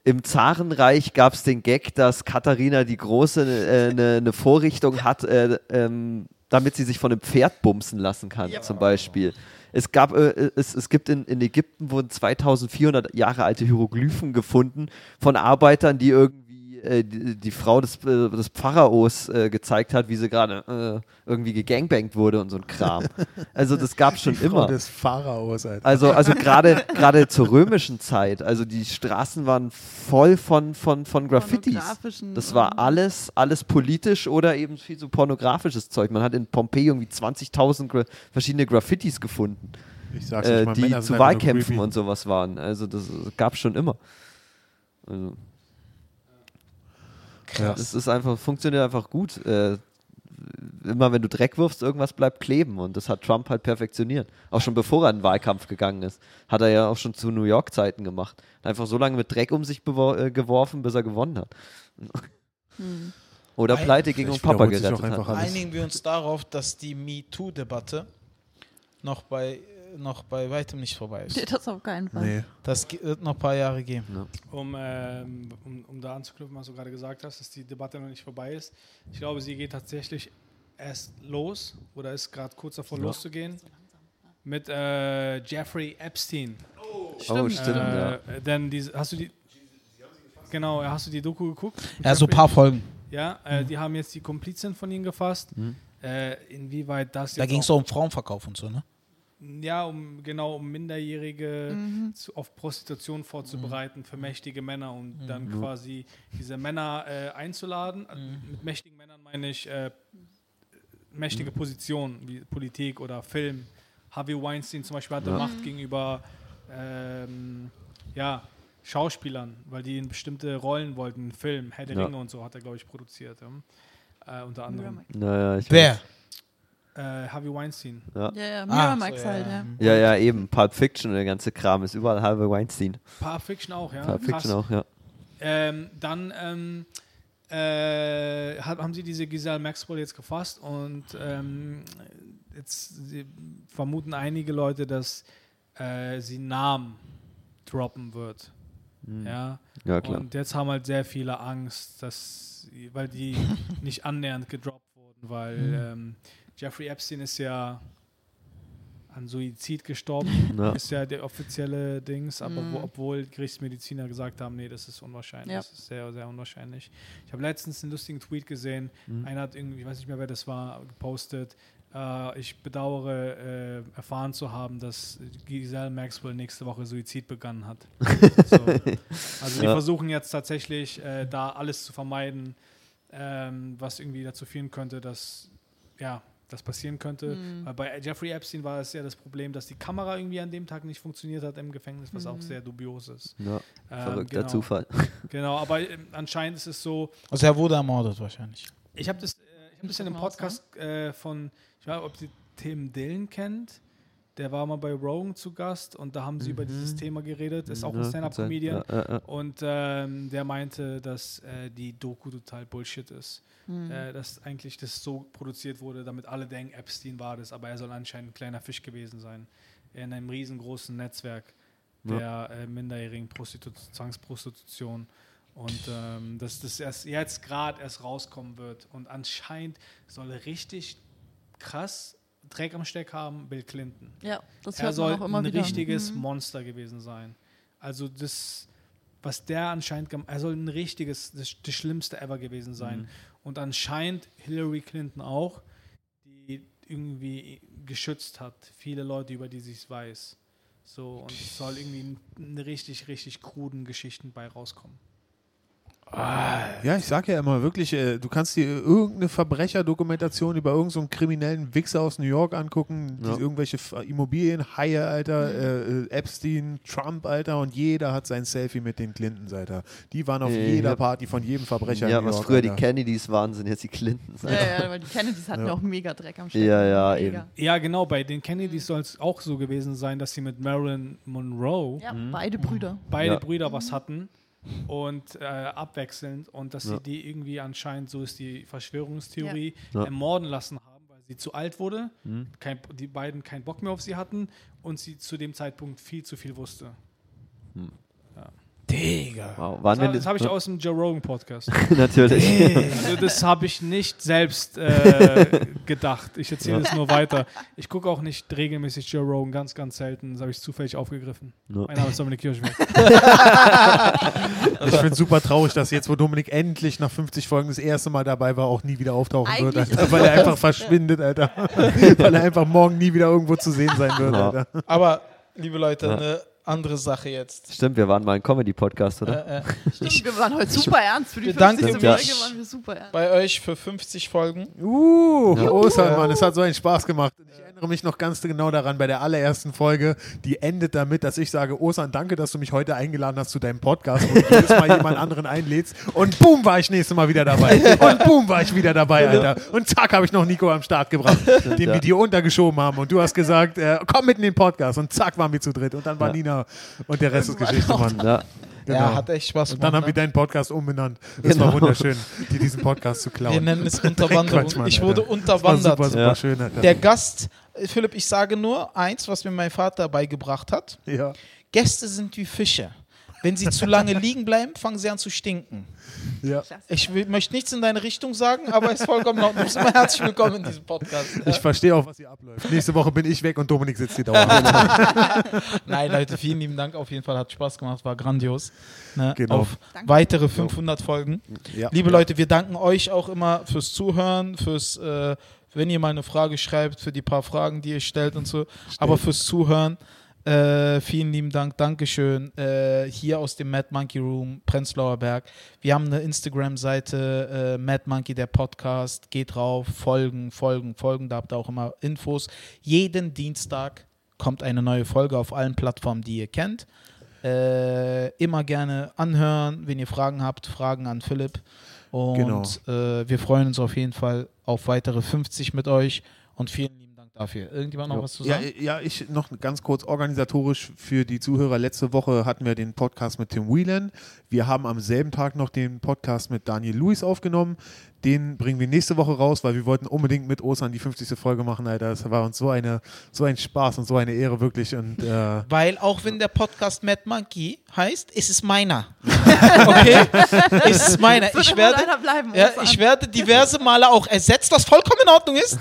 Im Zarenreich gab es den Gag, dass Katharina die Große eine äh, ne- ne Vorrichtung hat, äh, ähm, damit sie sich von einem Pferd bumsen lassen kann, zum Beispiel. Es, gab, äh, es, es gibt in, in Ägypten wurden 2400 Jahre alte Hieroglyphen gefunden von Arbeitern, die irgendwie äh, die, die Frau des, äh, des Pharaos äh, gezeigt hat, wie sie gerade äh, irgendwie gegangbangt wurde und so ein Kram. Also das gab schon Die Frau immer. des Pharaos, Alter. Also, also gerade gerade zur römischen Zeit, also die Straßen waren voll von, von, von Graffitis. Pornografischen, Das war alles, alles politisch oder eben viel so pornografisches Zeug. Man hat in Pompeji irgendwie 20.000 Gra verschiedene Graffitis gefunden, Ich sag's nicht äh, mal, die Männer zu Wahlkämpfen und sowas waren. Also das gab schon immer. Also, Ja. das ist einfach, funktioniert einfach gut. Äh, immer wenn du Dreck wirfst, irgendwas bleibt kleben. Und das hat Trump halt perfektioniert. Auch schon bevor er in den Wahlkampf gegangen ist. Hat er ja auch schon zu New York-Zeiten gemacht. Hat einfach so lange mit Dreck um sich äh, geworfen, bis er gewonnen hat. Hm. Oder Ei- pleite gegen Papa gerettet hat. Einigen wir uns darauf, dass die MeToo-Debatte noch bei, noch bei weitem nicht vorbei Nee, ist. das auf keinen Fall. Nee. Das wird noch ein paar Jahre geben. Um, ähm, um, um da anzuknüpfen, was du gerade gesagt hast, dass die Debatte noch nicht vorbei ist. Ich glaube, sie geht tatsächlich erst los oder ist gerade kurz davor loszugehen mit äh, Jeffrey Epstein. Oh, stimmt, ja. äh, Denn diese, hast du die Genau, hast du die Doku geguckt? Ja, so ein paar Folgen. Ja, äh, die haben jetzt die Komplizen von ihnen gefasst. Äh, inwieweit das Da ging es auch- so um Frauenverkauf und so, ne? Ja, um genau um Minderjährige Mhm. zu, auf Prostitution vorzubereiten für mächtige Männer und dann quasi diese Männer äh, einzuladen. Mit mächtigen Männern meine ich äh, mächtige Positionen wie Politik oder Film. Harvey Weinstein zum Beispiel hatte Ja. Macht gegenüber ähm, ja, Schauspielern, weil die in bestimmte Rollen wollten. Film, Herr der Ja. Ringe und so hat er, glaube ich, produziert. Ja. Äh, unter anderem. Naja, ich Wer? Äh, Harvey Weinstein. Ja, ja, Ah, Miramax so, halt, ja. ja. Ja, ja, eben. Pulp Fiction und der ganze Kram ist überall halbe Weinstein. Pulp Fiction auch, ja. Pulp Krass. Fiction auch, ja. Ähm, dann ähm, äh, haben sie diese Giselle Maxwell jetzt gefasst und ähm, jetzt sie vermuten einige Leute, dass äh, sie Namen droppen wird. Ja. Ja, klar. Und jetzt haben halt sehr viele Angst, dass, weil die nicht annähernd gedroppt wurden, weil ähm, Jeffrey Epstein ist ja an Suizid gestorben, Ja. ist ja der offizielle Dings, aber Mhm. wo, obwohl Gerichtsmediziner gesagt haben, nee, das ist unwahrscheinlich, Ja. das ist sehr, sehr unwahrscheinlich. Ich habe letztens einen lustigen Tweet gesehen, Mhm. einer hat irgendwie, ich weiß nicht mehr, wer das war, gepostet, äh, ich bedauere, äh, erfahren zu haben, dass Giselle Maxwell nächste Woche Suizid begangen hat. so. Also die Ja. versuchen jetzt tatsächlich, äh, da alles zu vermeiden, ähm, was irgendwie dazu führen könnte, dass ja, das passieren könnte. Mhm. Weil bei Jeffrey Epstein war es ja das Problem, dass die Kamera irgendwie an dem Tag nicht funktioniert hat im Gefängnis, was auch Mhm. sehr dubios ist. Ja, Ähm, verrückter genau, Zufall. Genau, aber ähm, anscheinend ist es so, Also er wurde ermordet wahrscheinlich. ich habe das, äh, ich hab das in einem Podcast äh, von, ich weiß nicht, ob Sie Tim Dillon kennt. Der war mal bei Rogan zu Gast und da haben sie über dieses Thema geredet. Ist auch ein Mhm. Ja, sein. Stand-Up-Comedian. Ja, ja, ja. Und ähm, der meinte, dass äh, die Doku total Bullshit ist. Mhm. Äh, dass eigentlich das so produziert wurde, damit alle denken, Epstein war das, aber er soll anscheinend ein kleiner Fisch gewesen sein. In einem riesengroßen Netzwerk der äh, minderjährigen Prostitu Zwangsprostitution. Und ähm, dass das erst jetzt gerade erst rauskommen wird. Und anscheinend soll richtig krass Dreck am Steck haben, Bill Clinton. Ja, das Er hört soll man auch immer ein wieder. richtiges Mhm. Monster gewesen sein. Also das, was der anscheinend, er soll ein richtiges, das, das Schlimmste ever gewesen sein. Mhm. Und anscheinend Hillary Clinton auch, die irgendwie geschützt hat, viele Leute, über die sie es weiß. So, und es soll irgendwie eine richtig, richtig kruden Geschichten bei rauskommen. Ja, ich sag ja immer wirklich, äh, du kannst dir irgendeine Verbrecherdokumentation über irgendeinen so kriminellen Wichser aus New York angucken, die Ja. irgendwelche Immobilienhaie, Alter, äh, äh, Epstein, Trump, Alter, und jeder hat sein Selfie mit den Clintons, Alter. Die waren auf Ja. jeder Party von jedem Verbrecher Ja, in New was York, früher Alter. die Kennedys waren, sind jetzt die Clintons. Ja, ja, weil die Kennedys hatten ja auch mega Dreck am Stecken. Ja, ja, Mega. eben. Ja, genau, bei den Kennedys soll es auch so gewesen sein, dass sie mit Marilyn Monroe Ja, beide Brüder. beide Ja. Brüder was hatten und äh, abwechselnd und dass Ja. sie die irgendwie anscheinend, so ist die Verschwörungstheorie, Ja. ermorden lassen haben, weil sie zu alt wurde, Mhm. kein, die beiden keinen Bock mehr auf sie hatten und sie zu dem Zeitpunkt viel zu viel wusste. Digga. Wow. Waren Das, wir das habe ich aus dem Joe Rogan Podcast. Natürlich. Also das habe ich nicht selbst äh, gedacht. Ich erzähle es nur weiter. Ich gucke auch nicht regelmäßig Joe Rogan, ganz, ganz selten. Das habe ich zufällig aufgegriffen. Ja. Mein Name ist Dominik Kirchweg. Ich finde es super traurig, dass jetzt, wo Dominik endlich nach 50 Folgen das erste Mal dabei war, auch nie wieder auftauchen wird, Eigentlich Alter, weil er einfach verschwindet, Alter. weil er einfach morgen nie wieder irgendwo zu sehen sein wird, Ja. Alter. Aber, liebe Leute, Ja. Andere Sache jetzt. Stimmt, wir waren mal ein Comedy-Podcast, oder? Äh, äh, Stimmt, wir waren heute super ernst. Für die Wir danken 50. dir. Folge waren wir super ernst. bei euch für 50 Folgen. Uh, Ja. Ostern, Mann, es hat so einen Spaß gemacht. Ich erinnere mich noch ganz genau daran, bei der allerersten Folge, die endet damit, dass ich sage, Ostern, danke, dass du mich heute eingeladen hast zu deinem Podcast, wo du jedes Mal jemand anderen einlädst. Und boom, war ich nächstes Mal wieder dabei. Und boom, war ich wieder dabei, Alter. Und zack, habe ich noch Nico am Start gebracht, den wir dir untergeschoben haben. Und du hast gesagt, äh, komm mit in den Podcast. Und zack, waren wir zu dritt. Und dann war Ja. Nina und der Rest ist Geschichte, Mann. Ja. Genau. Ja, hat echt Spaß Und gemacht. dann haben wir ne? deinen Podcast umbenannt. Das war Genau. wunderschön, dir diesen Podcast zu klauen. Wir nennen es Unterwanderung. Quatsch, Mann, ich wurde Alter. Das war unterwandert. super, super Ja. schön, Alter. Der Gast, Philipp, ich sage nur eins, was mir mein Vater beigebracht hat. ja. Gäste sind wie Fische. Wenn sie zu lange liegen bleiben, fangen sie an zu stinken. Ja. Ich will, möchte nichts in deine Richtung sagen, aber es ist vollkommen. Du bist immer herzlich willkommen in diesem Podcast. Ich verstehe auch, was hier abläuft. Nächste Woche bin ich weg und Dominik sitzt hier dauerhaft. Nein, Leute, vielen lieben Dank. Auf jeden Fall hat Spaß gemacht, war grandios. Ne? Genau. Auf Danke. weitere 500 Folgen. ja. Liebe Leute, wir danken euch auch immer fürs Zuhören, fürs, äh, wenn ihr mal eine Frage schreibt, für die paar Fragen, die ihr stellt und so, aber fürs Zuhören. Äh, vielen lieben Dank, Dankeschön. Äh, hier aus dem Mad Monkey Room, Prenzlauer Berg. Wir haben eine Instagram-Seite, äh, Mad Monkey, der Podcast. Geht drauf, folgen, folgen, folgen. Da habt ihr auch immer Infos. Jeden Dienstag kommt eine neue Folge auf allen Plattformen, die ihr kennt. Äh, immer gerne anhören. Wenn ihr Fragen habt, Fragen an Philipp. Und Genau. äh, wir freuen uns auf jeden Fall auf weitere 50 mit euch. Und vielen lieben Dank dafür. Irgendjemand noch Jo. was zu Ja, sagen? ja, ich noch ganz kurz organisatorisch für die Zuhörer. Letzte Woche hatten wir den Podcast mit Tim Whelan. Wir haben am selben Tag noch den Podcast mit Daniel Lewis aufgenommen. Den bringen wir nächste Woche raus, weil wir wollten unbedingt mit Ostern die 50. Folge machen, Alter. Das war uns so, eine, so ein Spaß und so eine Ehre, wirklich. Und äh, Weil auch wenn der Podcast Mad Monkey heißt, ist es meiner. okay? Ist es meiner. Ich werde, bleiben. ja, ich werde diverse Male auch ersetzt, was vollkommen in Ordnung ist.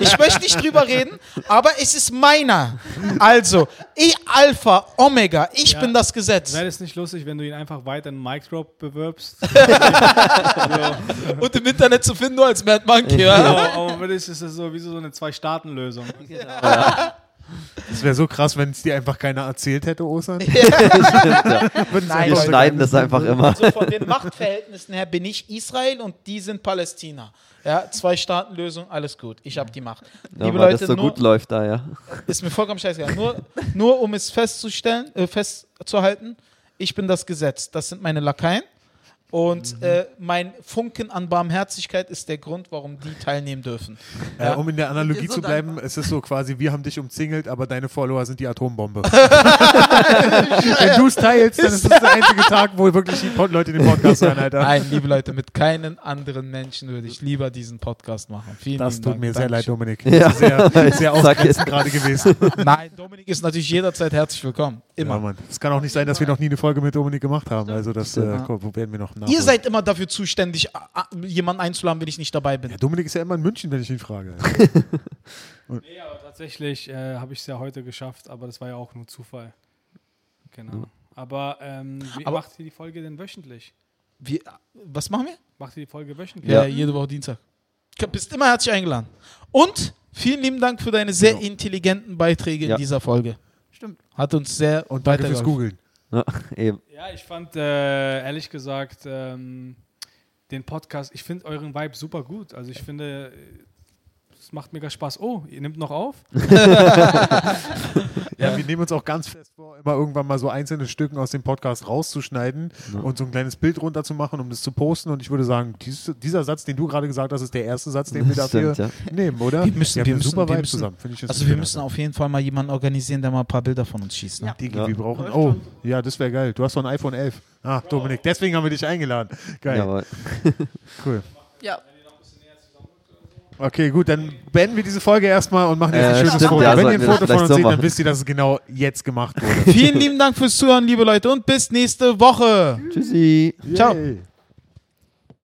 Ich möchte nicht drüber reden, aber es ist meiner. Also, E Alpha, Omega, ich Ja. bin das Gesetz. Wäre es nicht lustig, wenn du ihn einfach weiter in Mic Drop bewirbst? Und im Internet zu finden nur als Mad Monkey. Ja. Genau, aber für dich ist es so wie so eine Zwei-Staaten-Lösung. es wäre so krass, wenn es dir einfach keiner erzählt hätte, Ostern. ja. Nein, Wir schneiden das einfach immer. Also von den Machtverhältnissen her bin ich Israel und die sind Palästina. Ja, Zwei-Staaten-Lösung, alles gut. Ich habe die Macht. Ja, Liebe weil Leute, das so nur, gut läuft da, ja. ist mir vollkommen scheißegal. Nur, nur um es festzustellen, äh, festzuhalten, ich bin das Gesetz. Das sind meine Lakaien. Und äh, mein Funken an Barmherzigkeit ist der Grund, warum die teilnehmen dürfen. Äh, um in der Analogie so zu bleiben, es ist so quasi, wir haben dich umzingelt, aber deine Follower sind die Atombombe. Wenn du es teilst, dann ist das der einzige Tag, wo wirklich die Leute den Podcast hören, Alter. Nein, liebe Leute, mit keinen anderen Menschen würde ich lieber diesen Podcast machen. Vielen Das tut Dank. mir sehr leid. Dominik. Ja. Sehr, sehr gerade gewesen. Nein, Dominik ist natürlich jederzeit herzlich willkommen. Immer. Ja. Es kann auch nicht sein, dass wir noch nie eine Folge mit Dominik gemacht haben. Also das äh, werden wir noch nachholen. Ihr seid immer dafür zuständig, jemanden einzuladen, wenn ich nicht dabei bin. ja, Dominik ist ja immer in München, wenn ich ihn frage. Nee, aber tatsächlich äh, habe ich es ja heute geschafft, aber das war ja auch nur Zufall. Genau. Aber ähm, wie Aber- macht ihr die Folge denn wöchentlich? Wir, was machen wir? Macht ihr die Folge wöchentlich? Ja, Ja. jede Woche Dienstag. Du bist immer herzlich eingeladen. Und vielen lieben Dank für deine sehr Genau. intelligenten Beiträge Ja. in dieser Folge. Stimmt. Hat uns sehr Und danke fürs. Googeln. Ja. Ja, ich fand äh, ehrlich gesagt ähm, den Podcast, ich finde euren Vibe super gut. Also ich finde, äh, es macht mega Spaß. Oh, ihr nehmt noch auf? Ja, wir nehmen uns auch ganz fest vor, immer irgendwann mal so einzelne Stücken aus dem Podcast rauszuschneiden und so ein kleines Bild runterzumachen, um das zu posten. Und ich würde sagen, dies, dieser Satz, den du gerade gesagt hast, ist der erste Satz, den wir dafür stimmt, nehmen, oder? Wir müssen- haben wir eine müssen- super wir müssen- zusammen. Finde ich das Also wir müssen auf jeden Fall mal jemanden organisieren, der mal ein paar Bilder von uns schießt. Ne? Ja. Digi, Ja. wir brauchen. Oh, ja, das wäre geil. Du hast doch ein iPhone 11. Ah, Dominik, deswegen haben wir dich eingeladen. Geil, Jawohl. cool. Ja. Okay, gut, dann beenden wir diese Folge erstmal und machen jetzt Äh, ein schönes stimmt, Foto. ja, Wenn ihr ein Foto von uns so seht, dann wisst ihr, dass es genau jetzt gemacht wurde. Vielen lieben Dank fürs Zuhören, liebe Leute, und bis nächste Woche. Tschüssi. Ciao. Yay.